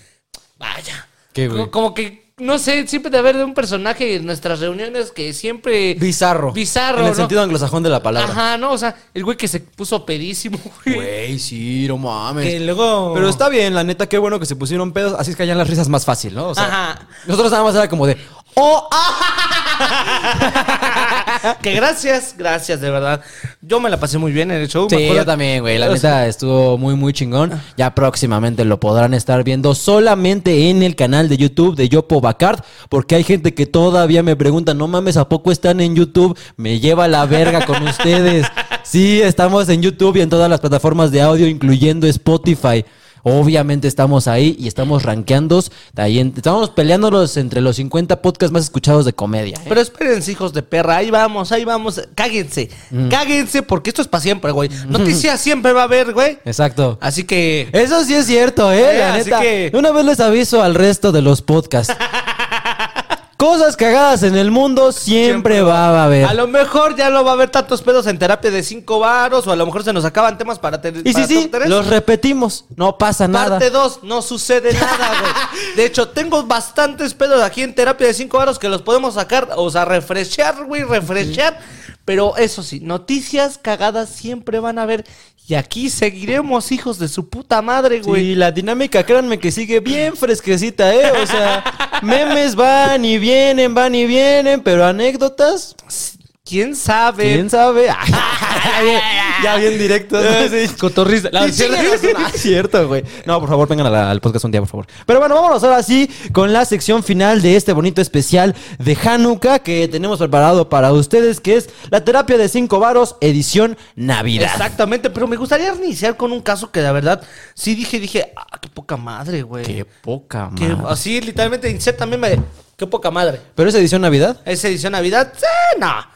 Speaker 2: vaya,
Speaker 1: ¿Qué, güey?
Speaker 2: Co- Como que, no sé, siempre de haber de un personaje en nuestras reuniones que siempre...
Speaker 1: Bizarro.
Speaker 2: Bizarro,
Speaker 1: En el
Speaker 2: ¿no?
Speaker 1: sentido anglosajón de la palabra.
Speaker 2: Ajá, no, o sea, el güey que se puso pedísimo, güey.
Speaker 1: Güey, sí, no mames.
Speaker 2: Que luego...
Speaker 1: Pero está bien, la neta, qué bueno que se pusieron pedos. Así es que hayan las risas más fácil, ¿no? O sea,
Speaker 2: Ajá.
Speaker 1: nosotros nada más era como de. ¡Oh! ¡Ah!
Speaker 2: que gracias, gracias, de verdad. Yo me la pasé muy bien en el show.
Speaker 1: Sí, yo también, güey. La neta estuvo muy, muy chingón. Ya próximamente lo podrán estar viendo solamente en el canal de YouTube de Yopo Bacard. Porque hay gente que todavía me pregunta, no mames, ¿a poco están en YouTube? Me lleva la verga con ustedes. Sí, estamos en YouTube y en todas las plataformas de audio, incluyendo Spotify. Obviamente estamos ahí y estamos rankeando. Ahí en- estamos peleándonos entre los 50 podcasts más escuchados de comedia. ¿eh?
Speaker 2: Pero espérense, hijos de perra. Ahí vamos, ahí vamos. Cáguense.
Speaker 1: Mm.
Speaker 2: Cáguense porque esto es para siempre, güey. Noticias siempre va a haber, güey.
Speaker 1: Exacto.
Speaker 2: Así que...
Speaker 1: Eso sí es cierto, ¿eh?
Speaker 2: Eh,
Speaker 1: La
Speaker 2: así
Speaker 1: neta.
Speaker 2: que-
Speaker 1: Una vez les aviso al resto de los podcasts. Cosas cagadas en el mundo siempre, va a haber.
Speaker 2: A lo mejor ya no va a haber tantos pedos en terapia de cinco varos o a lo mejor se nos acaban temas para tener
Speaker 1: Y sí, sí, los repetimos. No pasa nada.
Speaker 2: Parte 2, no sucede nada, güey. De hecho, tengo bastantes pedos aquí en terapia de 5 varos que los podemos sacar, o sea, refrescar, güey, refrescar. Pero eso sí, noticias cagadas siempre van a haber. Y aquí seguiremos, hijos de su puta madre, güey.
Speaker 1: Sí, la dinámica, créanme que sigue bien fresquecita, ¿eh? O sea, memes van y vienen, van y vienen, pero anécdotas,
Speaker 2: ¿Quién sabe?
Speaker 1: ¿quién sabe? ya bien directo. ¿no? Sí.
Speaker 2: Cotorrista. La-
Speaker 1: cierto, güey. No, por favor, vengan a la- al podcast un día, por favor. Pero bueno, vámonos ahora sí con la sección final de este bonito especial de Hanukkah que tenemos preparado para ustedes, que es la terapia de cinco varos, edición Navidad.
Speaker 2: Exactamente, pero me gustaría iniciar con un caso que de verdad sí dije, dije, ah, qué poca madre, güey.
Speaker 1: Qué poca
Speaker 2: Que-
Speaker 1: madre.
Speaker 2: así literalmente inicié también me qué poca madre.
Speaker 1: ¿Pero es edición Navidad?
Speaker 2: ¿Es edición Navidad? Sí, no.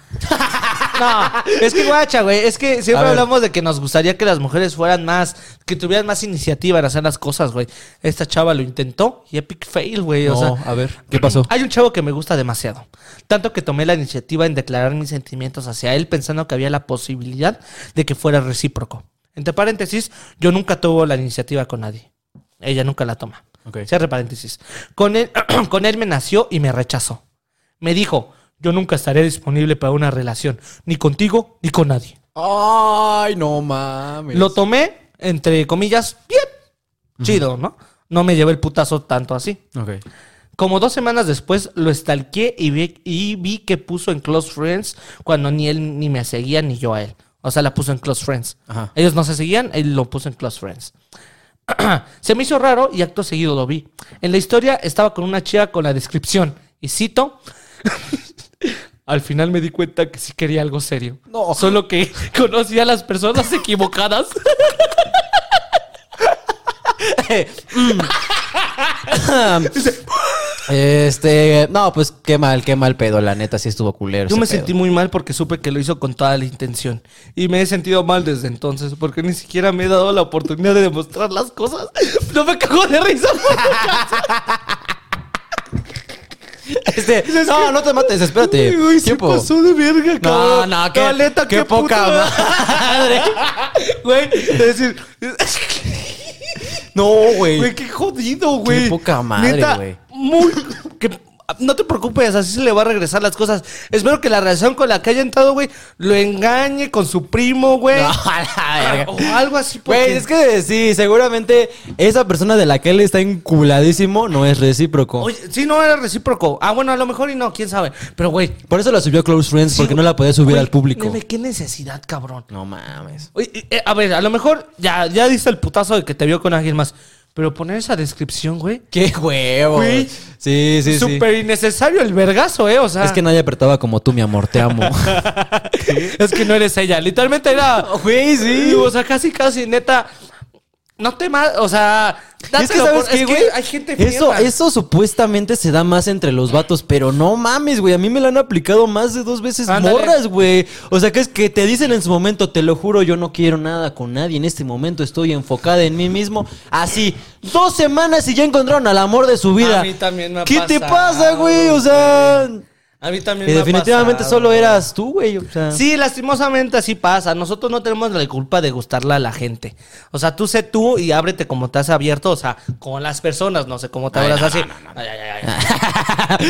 Speaker 2: No, es que guacha, güey, es que siempre hablamos de que nos gustaría que las mujeres fueran más, que tuvieran más iniciativa en hacer las cosas, güey. Esta chava lo intentó y epic fail, güey. o
Speaker 1: No,
Speaker 2: sea,
Speaker 1: a ver, ¿qué pasó?
Speaker 2: Hay un chavo que me gusta demasiado. Tanto que tomé la iniciativa en declarar mis sentimientos hacia él pensando que había la posibilidad de que fuera recíproco. Entre paréntesis, yo nunca tuve la iniciativa con nadie. Ella nunca la toma. Cierre paréntesis. Con él, con él me nació y me rechazó. Me dijo, yo nunca estaré disponible para una relación, ni contigo ni con nadie.
Speaker 1: Ay, no mames.
Speaker 2: Lo tomé, entre comillas, bien. Chido, ¿no? No me llevé el putazo tanto así.
Speaker 1: Ok.
Speaker 2: Como dos semanas después lo stalkeé y vi, y vi que puso en Close Friends cuando ni él ni me seguía ni yo a él. O sea, la puso en Close Friends.
Speaker 1: Ajá.
Speaker 2: Ellos no se seguían, él lo puso en Close Friends. se me hizo raro y acto seguido lo vi. En la historia estaba con una chica con la descripción. Y cito. Al final me di cuenta que sí quería algo serio.
Speaker 1: No.
Speaker 2: Solo que conocía a las personas equivocadas.
Speaker 1: Este, no, pues qué mal, qué mal pedo, la neta sí estuvo culero.
Speaker 2: Yo
Speaker 1: ese
Speaker 2: me
Speaker 1: pedo.
Speaker 2: sentí muy mal porque supe que lo hizo con toda la intención. Y me he sentido mal desde entonces porque ni siquiera me he dado la oportunidad de demostrar las cosas. No me cago de risa.
Speaker 1: Este, no, no te mates, espérate.
Speaker 2: Uy, se
Speaker 1: Tiempo.
Speaker 2: pasó de verga,
Speaker 1: No,
Speaker 2: cabrón.
Speaker 1: no, qué,
Speaker 2: Caleta,
Speaker 1: qué poca madre.
Speaker 2: Güey, es decir,
Speaker 1: No, güey.
Speaker 2: güey, qué jodido, güey.
Speaker 1: Qué poca madre, güey.
Speaker 2: Muy. que- no te preocupes, así se le va a regresar las cosas. Espero que la relación con la que haya entrado, güey, lo engañe con su primo, güey.
Speaker 1: No,
Speaker 2: o algo así. porque-
Speaker 1: Güey, es que sí, seguramente esa persona de la que él está enculadísimo no es recíproco.
Speaker 2: Oye, sí, no era recíproco. Ah, bueno, a lo mejor y no, quién sabe. Pero, güey.
Speaker 1: Por eso la subió a Close Friends, porque no la podía subir
Speaker 2: güey,
Speaker 1: al público.
Speaker 2: nene, qué necesidad, cabrón.
Speaker 1: No mames.
Speaker 2: Oye, eh, a ver, a lo mejor ya, ya diste el putazo de que te vio con alguien más. Pero poner esa descripción, güey.
Speaker 1: Qué huevo.
Speaker 2: Güey.
Speaker 1: Sí, sí, sí.
Speaker 2: Súper innecesario el vergazo, ¿eh? O sea.
Speaker 1: Es que nadie apretaba como tú, mi amor, te amo.
Speaker 2: es que no eres ella. Literalmente era.
Speaker 1: Güey, sí.
Speaker 2: O sea, casi, casi, neta. No te ma- O sea.
Speaker 1: es que, ¿sabes
Speaker 2: por-
Speaker 1: qué,
Speaker 2: es que hay gente
Speaker 1: eso,
Speaker 2: mierda.
Speaker 1: eso supuestamente se da más entre los vatos, pero no mames, güey. A mí me lo han aplicado más de dos veces
Speaker 2: Ándale.
Speaker 1: morras, güey. O sea, que es que te dicen en su momento, te lo juro, yo no quiero nada con nadie. En este momento estoy enfocada en mí mismo. Así, dos semanas y ya encontraron al amor de su vida.
Speaker 2: A mí también me ha
Speaker 1: ¿Qué te pasa, güey? O sea.
Speaker 2: A mí también
Speaker 1: Y
Speaker 2: me ha
Speaker 1: definitivamente
Speaker 2: pasado.
Speaker 1: solo eras tú, güey. O sea,
Speaker 2: Sí, lastimosamente así pasa. Nosotros no tenemos la culpa de gustarle a la gente. O sea, tú sé tú y ábrete como te has abierto, o sea, con las personas, no sé cómo te abras así.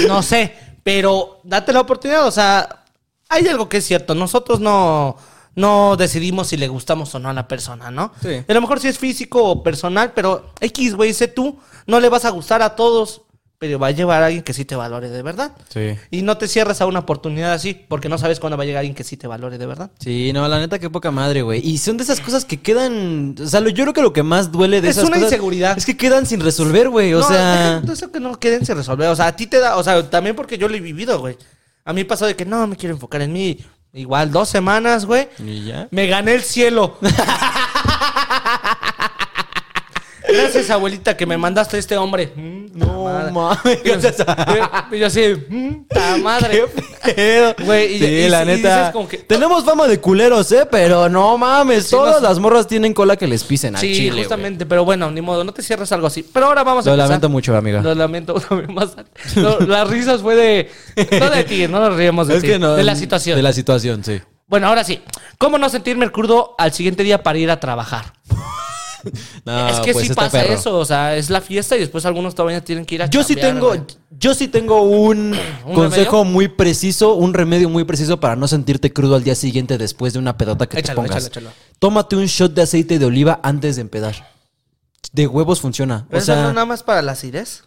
Speaker 2: No sé, pero date la oportunidad, o sea, hay algo que es cierto. Nosotros no, no decidimos si le gustamos o no a la persona, ¿no?
Speaker 1: Sí.
Speaker 2: A lo mejor si es físico o personal, pero X, güey, sé tú, no le vas a gustar a todos, pero va a llevar a alguien que sí te valore de verdad.
Speaker 1: Sí.
Speaker 2: Y no te cierres a una oportunidad así, porque no sabes cuándo va a llegar alguien que sí te valore de verdad.
Speaker 1: Sí, no, la neta, qué poca madre, güey. Y son de esas cosas que quedan. O sea, yo creo que lo que más duele de
Speaker 2: Es
Speaker 1: esas
Speaker 2: una
Speaker 1: cosas
Speaker 2: inseguridad.
Speaker 1: Es que quedan sin resolver, güey. O
Speaker 2: no,
Speaker 1: sea.
Speaker 2: eso que no queden sin resolver. O sea, a ti te da, o sea, también porque yo lo he vivido, güey. A mí pasó de que no me quiero enfocar en mí. Igual dos semanas, güey.
Speaker 1: ¿Y ya?
Speaker 2: Me gané el cielo. Gracias, abuelita, que me mandaste a este hombre. Mm,
Speaker 1: No mames.
Speaker 2: Y yo- y yo así, mm, ta madre.
Speaker 1: Qué pedo.
Speaker 2: Güey, y-
Speaker 1: sí,
Speaker 2: y-
Speaker 1: la
Speaker 2: y
Speaker 1: neta.
Speaker 2: dices como que-
Speaker 1: Tenemos fama de culeros, ¿eh? Pero no mames. Todas
Speaker 2: no-
Speaker 1: las morras tienen cola que les pisen al
Speaker 2: Sí,
Speaker 1: chile. güey.
Speaker 2: justamente, pero bueno, ni modo, no te cierres algo así. Pero ahora vamos a
Speaker 1: Lo
Speaker 2: empezar.
Speaker 1: lamento mucho, amiga.
Speaker 2: Lo lamento una vez más. No, las risas fue de. No de ti, no nos ríamos de
Speaker 1: Es
Speaker 2: ti.
Speaker 1: que no.
Speaker 2: de la situación.
Speaker 1: De la situación, sí.
Speaker 2: Bueno, ahora sí. ¿Cómo no sentirme crudo al siguiente día para ir a trabajar?
Speaker 1: No,
Speaker 2: es que
Speaker 1: pues
Speaker 2: sí
Speaker 1: está
Speaker 2: pasa
Speaker 1: perro.
Speaker 2: eso. O sea, es la fiesta y después algunos todavía tienen que ir a
Speaker 1: Yo sí tengo, yo sí tengo un,
Speaker 2: ¿Un
Speaker 1: consejo
Speaker 2: remedio?
Speaker 1: muy preciso, un remedio muy preciso para no sentirte crudo al día siguiente después de una pedota que
Speaker 2: Échalo,
Speaker 1: te pongas.
Speaker 2: échalo, échalo.
Speaker 1: Tómate un shot de aceite de oliva antes de empedar. De huevos funciona.
Speaker 2: ¿Pero
Speaker 1: o
Speaker 2: eso
Speaker 1: sea,
Speaker 2: no nada más para las acidez?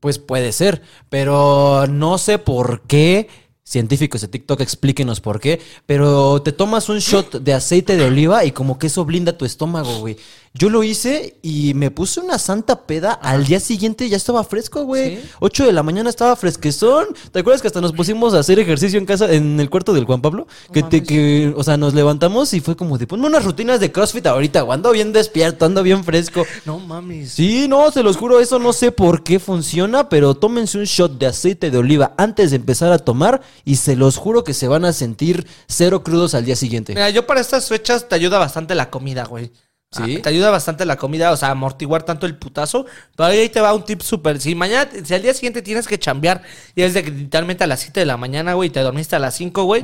Speaker 1: pues puede ser, pero no sé por qué. Científicos de TikTok, explíquenos por qué. Pero te tomas un shot de aceite de oliva y como que eso blinda tu estómago, güey. Yo lo hice y me puse una santa peda. Al día siguiente ya estaba fresco, güey.
Speaker 2: ¿Sí?
Speaker 1: 8 de la mañana estaba fresquezón. ¿Te acuerdas que hasta nos pusimos a hacer ejercicio en casa, en el cuarto del Juan Pablo? Que, te, que, o sea, nos levantamos y fue como de ponme unas rutinas de CrossFit ahorita, güey. Ando bien despierto, ando bien fresco.
Speaker 2: No mames.
Speaker 1: Sí, no, se los juro, eso no sé por qué funciona, pero tómense un shot de aceite de oliva antes de empezar a tomar y se los juro que se van a sentir cero crudos al día siguiente.
Speaker 2: Mira, yo para estas fechas te ayuda bastante la comida, güey.
Speaker 1: ¿Sí?
Speaker 2: Ah, te ayuda bastante la comida, o sea, amortiguar tanto el putazo. Pero ahí te va un tip súper. Si mañana, si al día siguiente tienes que chambear y es de que literalmente a las 7 de la mañana, güey, y te dormiste a las 5, güey.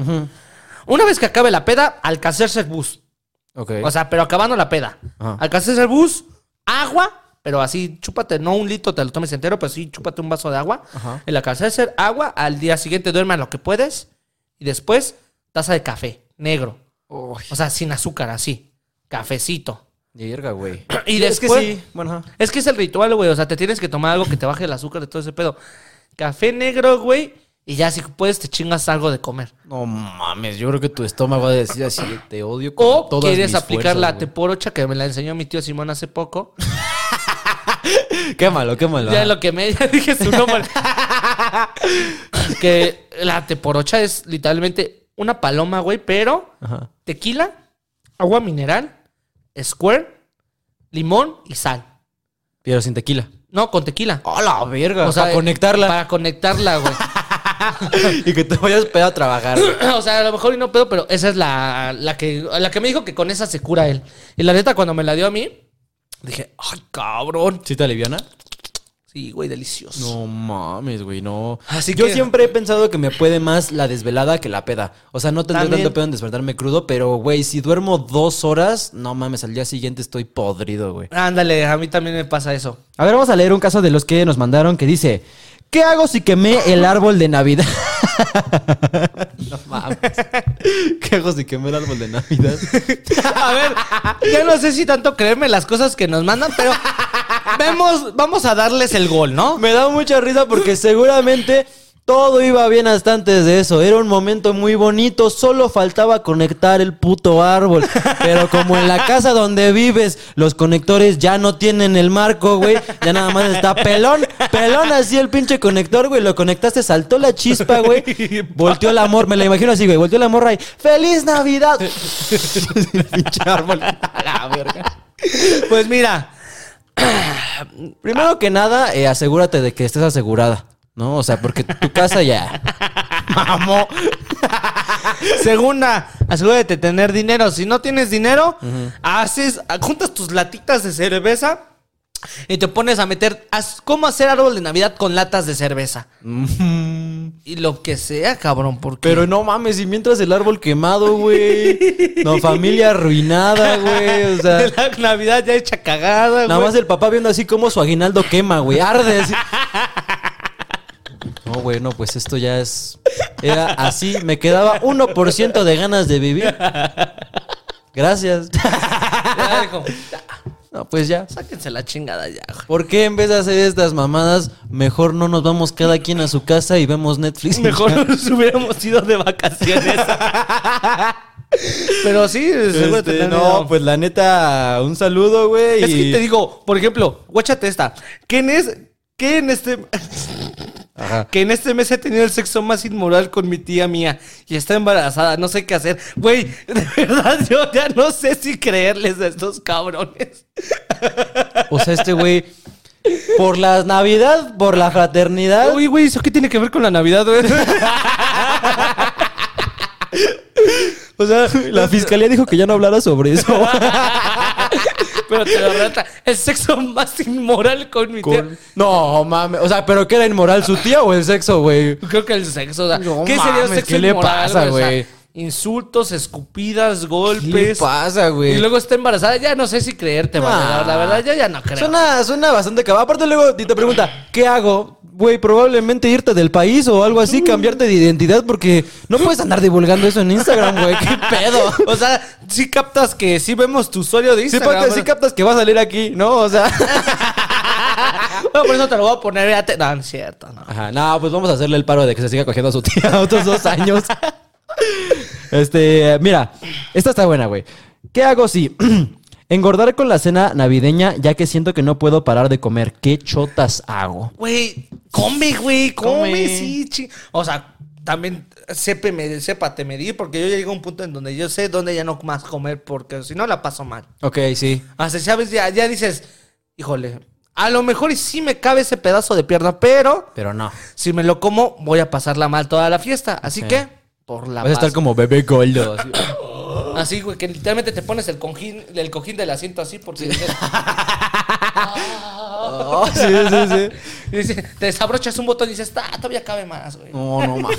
Speaker 2: Una vez que acabe la peda, alcanzarse el bus.
Speaker 1: Ok.
Speaker 2: O sea, pero acabando la peda.
Speaker 1: Ajá.
Speaker 2: Alcanzarse el bus, agua, pero así, chúpate, no un litro, te lo tomes entero, pero sí, chúpate un vaso de agua.
Speaker 1: Ajá.
Speaker 2: El alcanzarse agua, al día siguiente duerme lo que puedes. Y después, taza de café, negro.
Speaker 1: Uy,
Speaker 2: O sea, sin azúcar, así. Cafecito.
Speaker 1: Verga, güey.
Speaker 2: Y
Speaker 1: es que
Speaker 2: después-
Speaker 1: sí, bueno, ajá.
Speaker 2: Es que es el ritual, güey. O sea, te tienes que tomar algo que te baje el azúcar de todo ese pedo. Café negro, güey. Y ya si puedes te chingas algo de comer.
Speaker 1: No mames, yo creo que tu estómago va a decir así, te odio con
Speaker 2: O
Speaker 1: todas
Speaker 2: quieres
Speaker 1: mis
Speaker 2: aplicar
Speaker 1: fuerzas,
Speaker 2: la teporocha que me la enseñó mi tío Simón hace poco.
Speaker 1: Quémalo, quémalo.
Speaker 2: Ya lo que me ya dije su nombre. que la teporocha es literalmente una paloma, güey, pero
Speaker 1: Ajá.
Speaker 2: tequila, agua mineral, square, limón y sal.
Speaker 1: Pero sin tequila.
Speaker 2: No, con tequila.
Speaker 1: ¡A la verga!
Speaker 2: O sea,
Speaker 1: para conectarla
Speaker 2: Para conectarla, güey.
Speaker 1: y que te vayas pedo a trabajar.
Speaker 2: o sea, a lo mejor y no pedo, pero esa es la, la que la que me dijo que con esa se cura él. Y la neta, cuando me la dio a mí, dije, ay, cabrón.
Speaker 1: ¿Sí te aliviana?
Speaker 2: Sí, güey, delicioso.
Speaker 1: No mames, güey, no.
Speaker 2: Así
Speaker 1: Yo
Speaker 2: que-
Speaker 1: siempre he pensado que me puede más la desvelada que la peda. O sea, no tendré
Speaker 2: También.
Speaker 1: tanto pedo en despertarme crudo, pero, güey, si duermo dos horas, no mames, al día siguiente estoy podrido, güey.
Speaker 2: Ándale, a mí también me pasa eso.
Speaker 1: A ver, vamos a leer un caso de los que nos mandaron que dice: ¿Qué hago si quemé el árbol de Navidad? no mames. ¿Qué hago si quemé el árbol de Navidad?
Speaker 2: A ver, ya no sé si tanto creerme las cosas que nos mandan, pero vemos, vamos a darles el gol, ¿no?
Speaker 1: Me da mucha risa porque seguramente todo iba bien hasta antes de eso. Era un momento muy bonito, solo faltaba conectar el puto árbol. Pero como en la casa donde vives, los conectores ya no tienen el marco, güey. Ya nada más está pelón, pelón así el pinche conector, güey. Lo conectaste, saltó la chispa, güey. Volteó el amor, me la imagino así, güey. Volteó el amor ahí. ¡Feliz Navidad! el pinche árbol. A la verga.
Speaker 2: Pues mira,
Speaker 1: Primero que nada, eh, asegúrate de que estés asegurada, ¿no? O sea, porque tu casa ya. Mamó.
Speaker 2: segunda, asegúrate de tener dinero. Si no tienes dinero, haces, juntas tus latitas de cerveza y te pones a meter, ¿cómo hacer árbol de Navidad con latas de cerveza?
Speaker 1: Mm.
Speaker 2: Y lo que sea, cabrón, porque...
Speaker 1: Pero no mames, y mientras el árbol quemado, güey. No, familia arruinada, güey. O sea,
Speaker 2: la Navidad ya hecha cagada,
Speaker 1: nada
Speaker 2: güey.
Speaker 1: más el papá viendo así como su aguinaldo quema, güey. Arde. así. No, güey, no, pues esto ya es. Era así, me quedaba 1% de ganas de vivir. Gracias.
Speaker 2: Ya dijo, ya,
Speaker 1: No, pues ya.
Speaker 2: sáquense la chingada ya, güey.
Speaker 1: ¿Por qué en vez de hacer estas mamadas, mejor no nos vamos cada quien a su casa y vemos Netflix?
Speaker 2: Mejor nos hubiéramos ido de vacaciones. Pero sí, seguro
Speaker 1: Este,
Speaker 2: te
Speaker 1: no, pues la neta, un saludo, güey.
Speaker 2: Es que te digo, por ejemplo, guáchate esta. Que en, es, que en este.
Speaker 1: Ajá.
Speaker 2: Que en este mes he tenido el sexo más inmoral con mi tía mía y está embarazada, no sé qué hacer. Güey, de verdad yo ya no sé si creerles a estos cabrones.
Speaker 1: O sea, este güey, por la Navidad, por la fraternidad.
Speaker 2: Uy, güey, ¿eso qué tiene que ver con la Navidad, güey?
Speaker 1: O sea, la fiscalía dijo que ya no hablara sobre eso.
Speaker 2: Pero te lo. El sexo más inmoral con mi tía.
Speaker 1: Con- No, mames. O sea, ¿pero qué era inmoral su tía o el sexo, güey?
Speaker 2: Creo que el sexo. o sea,
Speaker 1: No
Speaker 2: ¿Qué sería el
Speaker 1: mames,
Speaker 2: sexo
Speaker 1: ¿qué le
Speaker 2: inmoral,
Speaker 1: pasa,
Speaker 2: O sea,
Speaker 1: güey?
Speaker 2: insultos, escupidas,
Speaker 1: ¿Qué
Speaker 2: golpes.
Speaker 1: le pasa, güey?
Speaker 2: Y luego está embarazada. Ya no sé si creerte, vale. La, la verdad, yo ya no creo.
Speaker 1: Suena, suena bastante cabrón. Aparte luego te pregunta, ¿qué hago? Güey, probablemente irte del país o algo así, cambiarte de identidad porque no puedes andar divulgando eso en Instagram, güey. ¿Qué pedo?
Speaker 2: O sea, sí captas que sí vemos tu usuario de
Speaker 1: Sí,
Speaker 2: Instagram.
Speaker 1: porque sí captas que va a salir aquí, ¿no? O sea...
Speaker 2: No, por eso te lo voy a poner. ya te- No, no es cierto, no.
Speaker 1: Ajá, no, pues vamos a hacerle el paro de que se siga cogiendo a su tía otros dos años. este, mira, esta está buena, güey. ¿Qué hago si engordar con la cena navideña ya que siento que no puedo parar de comer? ¿Qué chotas hago?
Speaker 2: Güey, come, güey, come,
Speaker 1: Come.
Speaker 2: sí, chi- O sea, también sepe me- sépate medir, porque yo ya llego a un punto en donde yo sé dónde ya no más comer, porque si no la paso mal.
Speaker 1: Ok, sí.
Speaker 2: Hasta sabes, ya, ya dices, híjole, a lo mejor y sí me cabe ese pedazo de pierna, pero
Speaker 1: Pero no.
Speaker 2: si me lo como, voy a pasarla mal toda la fiesta. Así
Speaker 1: Ok.
Speaker 2: que, por la
Speaker 1: Vas a estar
Speaker 2: paz.
Speaker 1: como bebé gordo. así.
Speaker 2: Así, güey, que literalmente te pones el cojín, el cojín del asiento así, porque
Speaker 1: Oh, sí, sí, sí.
Speaker 2: dice, te desabrochas un botón y dices, ah, todavía cabe más, güey.
Speaker 1: No, no mames.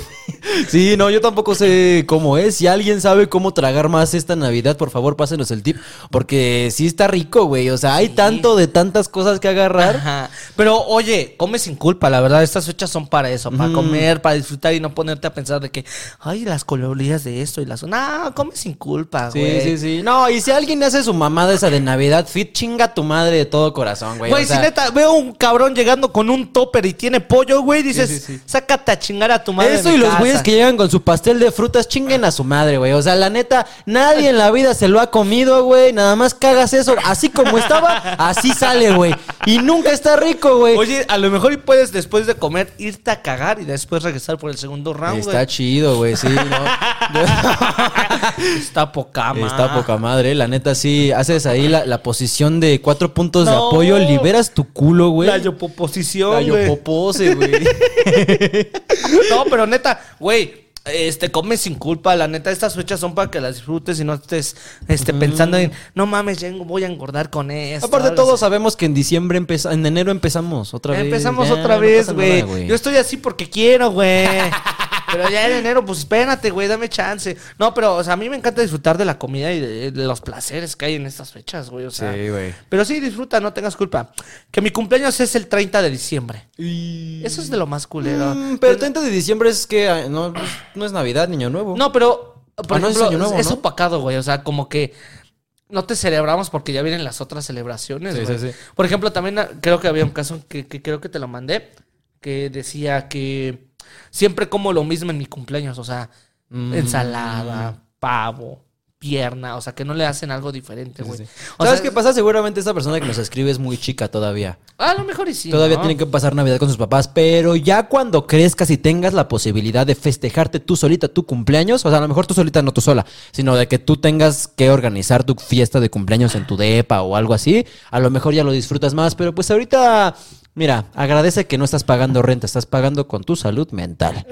Speaker 1: Sí, no, yo tampoco sé cómo es. Si alguien sabe cómo tragar más esta Navidad, por favor, pásenos el tip. Porque sí está rico, güey. O sea, hay tanto de tantas cosas que agarrar.
Speaker 2: Ajá. Pero oye, come sin culpa, la verdad. Estas fechas son para eso, para comer, para disfrutar y no ponerte a pensar de que, ay, las calorías de esto y las. No, come sin culpa,
Speaker 1: Sí,
Speaker 2: güey.
Speaker 1: sí, sí. No, y si alguien hace su mamada esa de Navidad fit, chinga tu madre de todo corazón, güey.
Speaker 2: Güey,
Speaker 1: O sea,
Speaker 2: si neta veo un cabrón llegando con un topper y tiene pollo, güey, dices,
Speaker 1: Sí, sí, sí.
Speaker 2: sácate a chingar a tu madre.
Speaker 1: Eso y los
Speaker 2: casa".
Speaker 1: güeyes que llegan con su pastel de frutas, chinguen a su madre, güey. O sea, la neta, nadie en la vida se lo ha comido, güey. Nada más cagas eso. Así como estaba, así sale, güey. Y nunca está rico, güey.
Speaker 2: Oye, a lo mejor y puedes después de comer irte a cagar y después regresar por el segundo round,
Speaker 1: Está chido, güey, sí, ¿no?
Speaker 2: Está poca madre.
Speaker 1: Está poca madre, la neta, sí. Haces ahí la, la posición de cuatro puntos de
Speaker 2: No.
Speaker 1: Apoyo, liberas tu culo, güey.
Speaker 2: La yopoposición,
Speaker 1: La yopopose, güey.
Speaker 2: No, pero neta, güey, este, come sin culpa. La neta, estas fechas son para que las disfrutes y no estés este, pensando en, no mames, ya voy a engordar con esto.
Speaker 1: Aparte, todos
Speaker 2: así.
Speaker 1: sabemos que en diciembre, empeza- en enero empezamos otra vez.
Speaker 2: Empezamos
Speaker 1: Ya,
Speaker 2: otra vez, güey. Yo estoy así porque quiero, güey. Pero ya en enero, pues espérate, güey, dame chance. No, pero, o sea, a mí me encanta disfrutar de la comida y de, de los placeres que hay en estas fechas, güey. O sea,
Speaker 1: Sí, güey.
Speaker 2: pero sí, disfruta, no tengas culpa. Que mi cumpleaños es el 30 de diciembre. Eso es de lo más culero.
Speaker 1: Mm, pero el 30 de diciembre es que ah, no, pues, no es Navidad, niño nuevo.
Speaker 2: No, pero, por
Speaker 1: Ah, no, es
Speaker 2: ejemplo,
Speaker 1: Nuevo,
Speaker 2: es
Speaker 1: ¿no?
Speaker 2: opacado, güey. O sea, como que no te celebramos porque ya vienen las otras celebraciones,
Speaker 1: Sí,
Speaker 2: güey.
Speaker 1: sí, sí.
Speaker 2: Por ejemplo, también ah, creo que había un caso que, que creo que te lo mandé, que decía que siempre como lo mismo en mi cumpleaños, o sea,
Speaker 1: Mm.
Speaker 2: ensalada, pavo, pierna, o sea, que no le hacen algo diferente, güey.
Speaker 1: Sí, sí.
Speaker 2: O
Speaker 1: ¿Sabes
Speaker 2: sea,
Speaker 1: qué pasa? Seguramente esta persona que nos escribe es muy chica todavía.
Speaker 2: A lo mejor y sí.
Speaker 1: Todavía
Speaker 2: ¿no?
Speaker 1: tiene que pasar Navidad con sus papás, pero ya cuando crezcas y tengas la posibilidad de festejarte tú solita tu cumpleaños, o sea, a lo mejor tú solita, no tú sola, sino de que tú tengas que organizar tu fiesta de cumpleaños en tu depa o algo así, a lo mejor ya lo disfrutas más, pero pues ahorita Mira, agradece que no estás pagando renta, estás pagando con tu salud mental.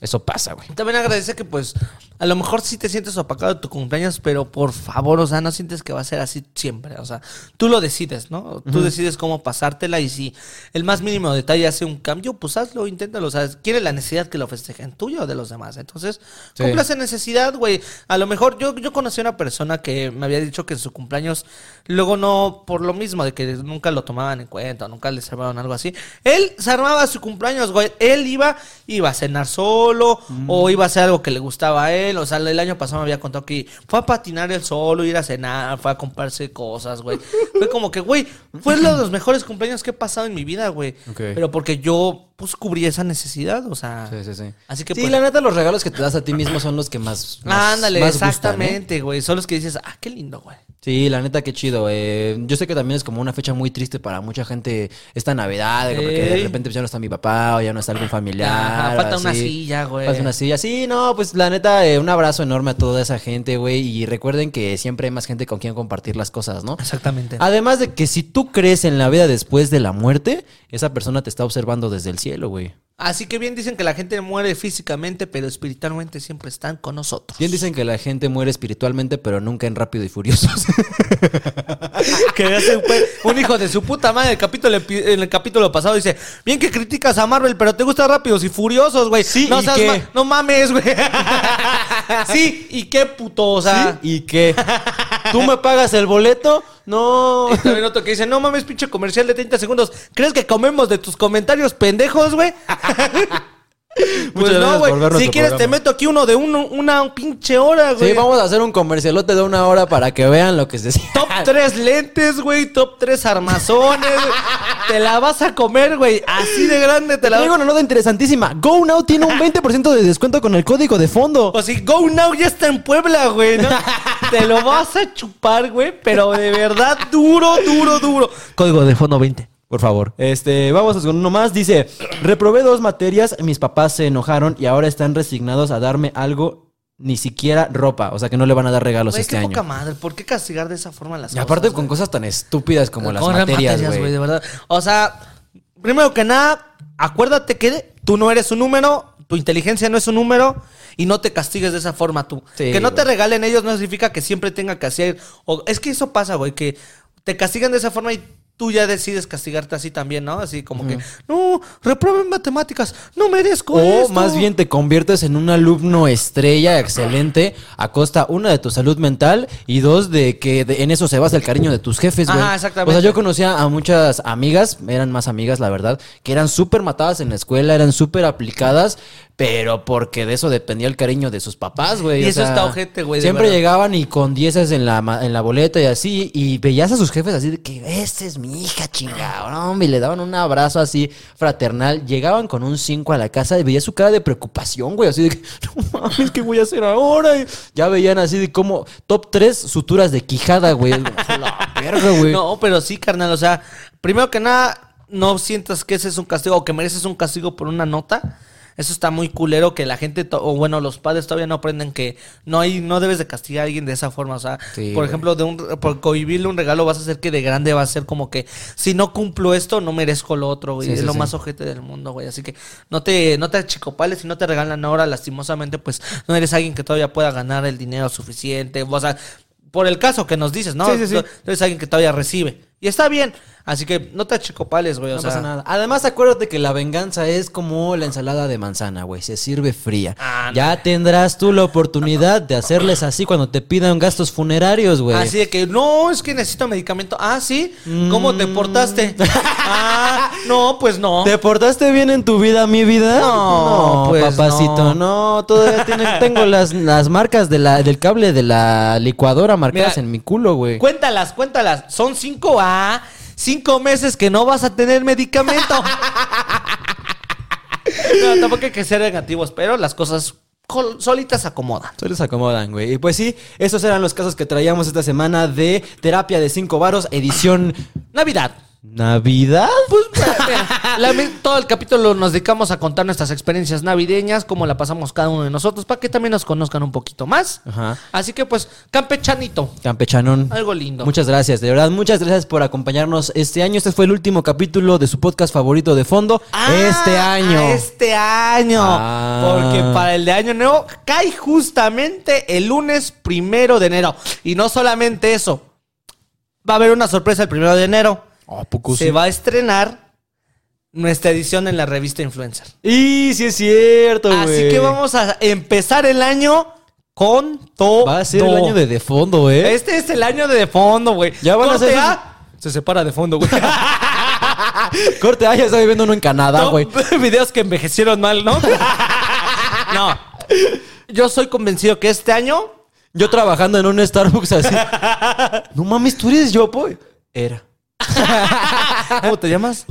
Speaker 1: Eso pasa, güey.
Speaker 2: También agradece que, pues, a lo mejor sí te sientes opacado de tu cumpleaños, pero por favor, o sea, no sientes que va a ser así siempre. O sea, tú lo decides, ¿no? Tú decides cómo pasártela y si el más mínimo detalle hace un cambio, pues hazlo, inténtalo. O sea, quiere la necesidad que lo festejen, tuyo o de los demás. Entonces,
Speaker 1: Sí.
Speaker 2: cumpla esa necesidad, güey. A lo mejor yo, yo conocí a una persona que me había dicho que en su cumpleaños, luego no, por lo mismo, de que nunca lo tomaban en cuenta, nunca les armaban algo así. Él se armaba su cumpleaños, güey. Él iba, iba a cenar solo, o iba a hacer algo que le gustaba a él. O sea, el año pasado me había contado que fue a patinar él solo, ir a cenar, fue a comprarse cosas, güey. Fue como que, güey, fue uno de los mejores cumpleaños que he pasado en mi vida, güey. Pero porque yo, pues, cubrí esa necesidad, o sea.
Speaker 1: Sí, sí, sí.
Speaker 2: Así que,
Speaker 1: sí,
Speaker 2: pues,
Speaker 1: la neta, los regalos que te das a ti mismo son los que más. más-
Speaker 2: Ándale,
Speaker 1: más gustan, ¿eh?
Speaker 2: exactamente, güey. Son los que dices, ah, qué lindo, güey.
Speaker 1: Sí, la neta, qué chido. eh. yo sé que también es como una fecha muy triste para mucha gente esta Navidad, de como que de repente pues, ya no está mi papá o ya no está algún familiar.
Speaker 2: Ajá, falta una silla, güey.
Speaker 1: Falta una silla. Sí, no, pues la neta, eh, un abrazo enorme a toda esa gente, güey. Y recuerden que siempre hay más gente con quien compartir las cosas, ¿no?
Speaker 2: Exactamente.
Speaker 1: Además de que si tú crees en la vida después de la muerte, esa persona te está observando desde el cielo, güey.
Speaker 2: Así que bien dicen que la gente muere físicamente, pero espiritualmente siempre están con nosotros.
Speaker 1: Bien dicen que la gente muere espiritualmente, pero nunca en Rápido y Furiosos.
Speaker 2: que hace un, un hijo de su puta madre. El capítulo, en el capítulo pasado dice: Bien que criticas a Marvel, pero te gustan rápidos y furiosos, güey.
Speaker 1: Sí,
Speaker 2: no,
Speaker 1: ¿y
Speaker 2: seas
Speaker 1: qué?
Speaker 2: ma- no mames, güey. sí, y qué puto, o sea.
Speaker 1: ¿Y qué? ¿Tú me pagas el boleto? No.
Speaker 2: Y también otro que dice, no mames, pinche comercial de 30 segundos. ¿Crees que comemos de tus comentarios pendejos, güey? pues no, güey. Si quieres, te meto aquí uno de uno, una pinche hora, güey.
Speaker 1: Sí, vamos a hacer un comercialote de una hora para que vean lo que se
Speaker 2: Top 3 lentes, güey. Top 3 armazones. te la vas a comer, güey. Así de grande te la vas
Speaker 1: digo una nota interesantísima. Go Now tiene un 20% de descuento con el código de fondo.
Speaker 2: O si Go Now ya está en Puebla, güey, ¿no? Te lo vas a chupar, güey, pero de verdad duro, duro, duro. Código de fondo 20.
Speaker 1: Por favor. Este, vamos con uno más. Dice, reprobé dos materias, mis papás se enojaron y ahora están resignados a darme algo, ni siquiera ropa. O sea que no le van a dar regalos
Speaker 2: Güey,
Speaker 1: este
Speaker 2: qué poca
Speaker 1: año.
Speaker 2: madre. ¿Por qué castigar de esa forma las
Speaker 1: Y
Speaker 2: cosas?
Speaker 1: aparte con
Speaker 2: güey?
Speaker 1: cosas tan estúpidas como las
Speaker 2: Con
Speaker 1: materias, güey.
Speaker 2: de verdad. O sea, primero que nada, acuérdate que tú no eres un número, tu inteligencia no es un número y no te castigues de esa forma tú.
Speaker 1: Sí,
Speaker 2: que no te
Speaker 1: güey.
Speaker 2: regalen ellos no significa que siempre tenga que hacer. O, es que eso pasa, güey, que te castigan de esa forma y tú ya decides castigarte así también, ¿no? Así como que, no, reprueba en matemáticas, no merezco
Speaker 1: O
Speaker 2: esto".
Speaker 1: más bien te conviertes en un alumno estrella excelente a costa, una, de tu salud mental y dos, de que de- en eso se basa el cariño de tus jefes, güey.
Speaker 2: Ajá, exactamente.
Speaker 1: O sea, yo conocía a muchas amigas, eran más amigas, la verdad, que eran súper matadas en la escuela, eran súper aplicadas, pero porque de eso dependía el cariño de sus papás, güey.
Speaker 2: Y
Speaker 1: o
Speaker 2: eso
Speaker 1: sea,
Speaker 2: está ojete, güey,
Speaker 1: Siempre
Speaker 2: verdad.
Speaker 1: llegaban y con dieces en la, en la boleta y así, y veías a sus jefes así de que, esta es mi hija, chingado, no, hombre", y le daban un abrazo así fraternal. Llegaban con un 5 a la casa y veías su cara de preocupación, güey, así de que, no mames, ¿qué voy a hacer ahora? Y ya veían así de como top 3 suturas de quijada, güey. La verga, güey.
Speaker 2: No, pero sí, carnal. O sea, primero que nada, no sientas que ese es un castigo o que mereces un castigo por una nota. Eso está muy culero que la gente, o bueno, los padres todavía no aprenden que no hay, no debes de castigar a alguien de esa forma. O sea,
Speaker 1: Sí,
Speaker 2: por ejemplo, de un, por cohibirle un regalo vas a hacer que de grande va a ser como que si no cumplo esto, no merezco lo otro, güey.
Speaker 1: Sí,
Speaker 2: es
Speaker 1: sí,
Speaker 2: lo más ojete del mundo, güey. Así que no te, no te achicopales si no te regalan ahora, lastimosamente, pues no eres alguien que todavía pueda ganar el dinero suficiente. O sea, por el caso que nos dices, ¿no?
Speaker 1: Sí, sí, sí.
Speaker 2: Tú eres alguien que todavía recibe. Y está bien. Así que no te achicopales, güey. O
Speaker 1: No
Speaker 2: sea,
Speaker 1: pasa nada. Además, acuérdate que la venganza es como la ensalada de manzana, güey. Se sirve fría.
Speaker 2: Ah, no.
Speaker 1: ya tendrás tú la oportunidad de hacerles así cuando te pidan gastos funerarios, güey.
Speaker 2: Así de que, no, es que necesito medicamento. Ah, sí. ¿Cómo te portaste? ah, no, pues no.
Speaker 1: ¿Te portaste bien en tu vida, mi vida?
Speaker 2: No, pues
Speaker 1: papacito, no. Todavía tiene- tengo las, las marcas de la, del cable de la licuadora marcadas
Speaker 2: Mira,
Speaker 1: en mi culo, güey.
Speaker 2: Cuéntalas, cuéntalas. Son cinco cinco meses que no vas a tener medicamento. no, tampoco hay que ser negativos, pero las cosas solitas acomodan.
Speaker 1: Se acomodan, güey. Y pues sí, esos eran los casos que traíamos esta semana de terapia de cinco varos, edición
Speaker 2: Navidad.
Speaker 1: ¿Navidad?
Speaker 2: Pues mira, la todo el capítulo nos dedicamos a contar nuestras experiencias navideñas, cómo la pasamos cada uno de nosotros, para que también nos conozcan un poquito más.
Speaker 1: Ajá.
Speaker 2: Así que pues, campechanito,
Speaker 1: Campechanón.
Speaker 2: algo lindo.
Speaker 1: Muchas gracias, de verdad, muchas gracias por acompañarnos este año. Este fue el último capítulo de su podcast favorito de fondo. este
Speaker 2: Ah,
Speaker 1: año.
Speaker 2: Este año.
Speaker 1: Ah.
Speaker 2: Porque para el de año nuevo cae justamente el lunes primero de enero. Y no solamente eso. Va a haber una sorpresa el primero de enero.
Speaker 1: ¿A poco
Speaker 2: Se
Speaker 1: sí?
Speaker 2: va a estrenar nuestra edición en la revista Influencer.
Speaker 1: Y sí es cierto, güey.
Speaker 2: Así que vamos a empezar el año con todo.
Speaker 1: Va a ser el año de de fondo, ¿eh?
Speaker 2: Este es el año de de fondo, güey.
Speaker 1: Ya van a
Speaker 2: Corte
Speaker 1: ser
Speaker 2: A, Se separa de fondo, güey.
Speaker 1: Corte, ah, ya está viviendo uno en Canadá, güey.
Speaker 2: videos que envejecieron mal, ¿no? no. Yo soy convencido que este año
Speaker 1: Yo trabajando en un Starbucks así. no mames, tú eres yo, pues. Era.
Speaker 2: ¿Cómo te llamas?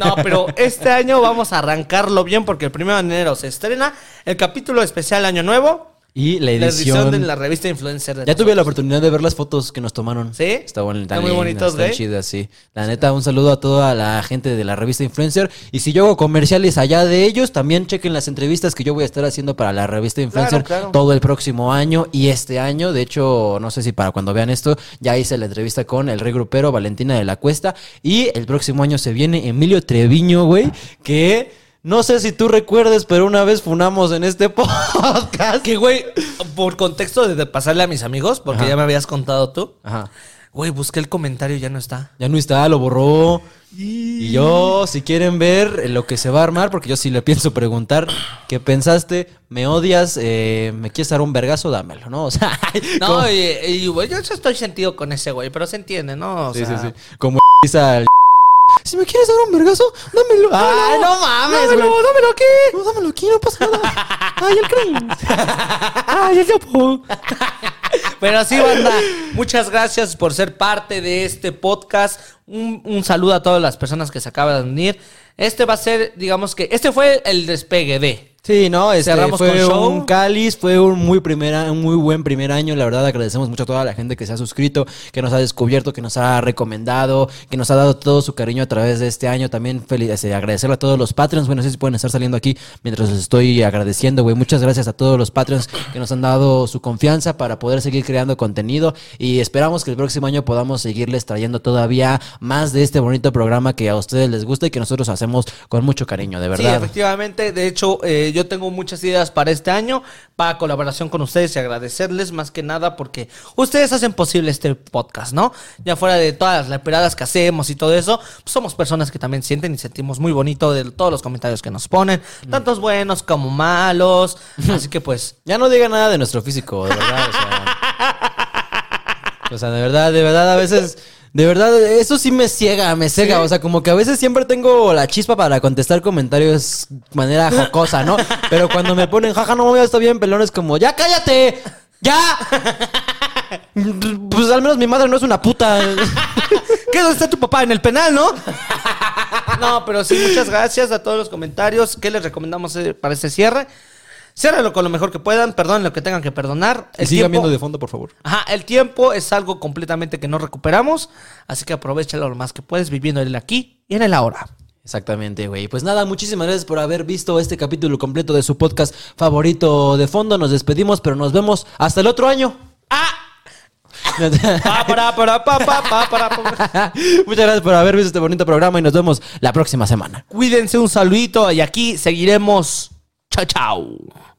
Speaker 2: No, pero este año vamos a arrancarlo bien porque el primero de enero se estrena el capítulo especial Año Nuevo,
Speaker 1: Y la
Speaker 2: la
Speaker 1: edición.
Speaker 2: edición de la revista Influencer. de
Speaker 1: Ya tuve la oportunidad de ver las fotos que nos tomaron.
Speaker 2: ¿Sí?
Speaker 1: Está bueno.
Speaker 2: Están muy bonitos,
Speaker 1: Están chidas, sí. La neta, un saludo a toda la gente de la revista Influencer. Y si yo hago comerciales allá de ellos, también chequen las entrevistas que yo voy a estar haciendo para la revista Influencer
Speaker 2: Claro, claro.
Speaker 1: todo el próximo año y este año. De hecho, no sé si para cuando vean esto, ya hice la entrevista con el rey grupero Valentina de la Cuesta. Y el próximo año se viene Emilio Treviño, güey, que... No sé si tú recuerdes, pero una vez funamos en este podcast.
Speaker 2: Que, güey, por contexto de, pasarle a mis amigos, porque
Speaker 1: Ajá.
Speaker 2: ya me habías contado tú.
Speaker 1: Ajá.
Speaker 2: Güey, busqué el comentario y ya no está.
Speaker 1: Ya no está, lo borró. Y yo, si quieren ver lo que se va a armar, porque yo sí le pienso preguntar, ¿qué pensaste? ¿Me odias? Eh, ¿Me quieres dar un vergazo? Dámelo, ¿no? O sea,
Speaker 2: No,
Speaker 1: como-
Speaker 2: y, y, güey, yo estoy sentido con ese güey, pero se entiende, ¿no? O
Speaker 1: sí,
Speaker 2: sea,
Speaker 1: sí, sí. Como al... Si me quieres dar un vergazo, dámelo.
Speaker 2: Ay,
Speaker 1: dámelo.
Speaker 2: no mames,
Speaker 1: Dámelo,
Speaker 2: güey.
Speaker 1: dámelo aquí. No, dámelo aquí, no pasa nada. Ay, el cringe. Ay, el yopo.
Speaker 2: Pero sí, banda, muchas gracias por ser parte de este podcast. Un, un saludo a todas las personas que se acaban de unir. Este va a ser, digamos que, este fue el despegue de.
Speaker 1: Sí, no, este,
Speaker 2: Cerramos
Speaker 1: fue
Speaker 2: con show.
Speaker 1: un cáliz, fue un muy primera, un muy buen primer año. La verdad, agradecemos mucho a toda la gente que se ha suscrito, que nos ha descubierto, que nos ha recomendado, que nos ha dado todo su cariño a través de este año. También feliz, este, agradecerle a todos los Patreons. Bueno, no sé si pueden estar saliendo aquí mientras los estoy agradeciendo, güey. Muchas gracias a todos los Patreons que nos han dado su confianza para poder seguir creando contenido. Y esperamos que el próximo año podamos seguirles trayendo todavía más de este bonito programa que a ustedes les gusta y que nosotros hacemos con mucho cariño, de
Speaker 2: Sí,
Speaker 1: verdad.
Speaker 2: efectivamente. De hecho, eh, yo tengo muchas ideas para este año, para colaboración con ustedes y agradecerles más que nada porque ustedes hacen posible este podcast, ¿no? Ya fuera de todas las leperadas que hacemos y todo eso, pues somos personas que también sienten y sentimos muy bonito de todos los comentarios que nos ponen, tantos buenos como malos. Así que pues,
Speaker 1: Ya no diga nada de nuestro físico, de verdad. O sea, o sea, de verdad, de verdad, a veces. De verdad, eso sí me ciega, me cega. O sea, como que a veces siempre tengo la chispa para contestar comentarios de manera jocosa, ¿no? Pero cuando me ponen, jaja, no está bien, pelón, es como, ¡ya cállate! ¡Ya! Pues al menos mi madre no es una puta.
Speaker 2: ¿qué dónde está tu papá en el penal, no? no, pero sí, muchas gracias a todos los comentarios. ¿Qué les recomendamos para este cierre? Ciérralo con lo mejor que puedan, perdonen lo que tengan que perdonar.
Speaker 1: Y sigan viendo de fondo, por favor.
Speaker 2: Ajá, el tiempo es algo completamente que no recuperamos, así que aprovechalo lo más que puedes viviendo en el aquí y en el ahora.
Speaker 1: Exactamente, güey. Pues nada, muchísimas gracias por haber visto este capítulo completo de su podcast favorito de fondo. Nos despedimos, pero nos vemos hasta el otro año.
Speaker 2: ¡Ah!
Speaker 1: Muchas gracias por haber visto este bonito programa y nos vemos la próxima semana.
Speaker 2: Cuídense un saludito y aquí seguiremos. Ciao, ciao.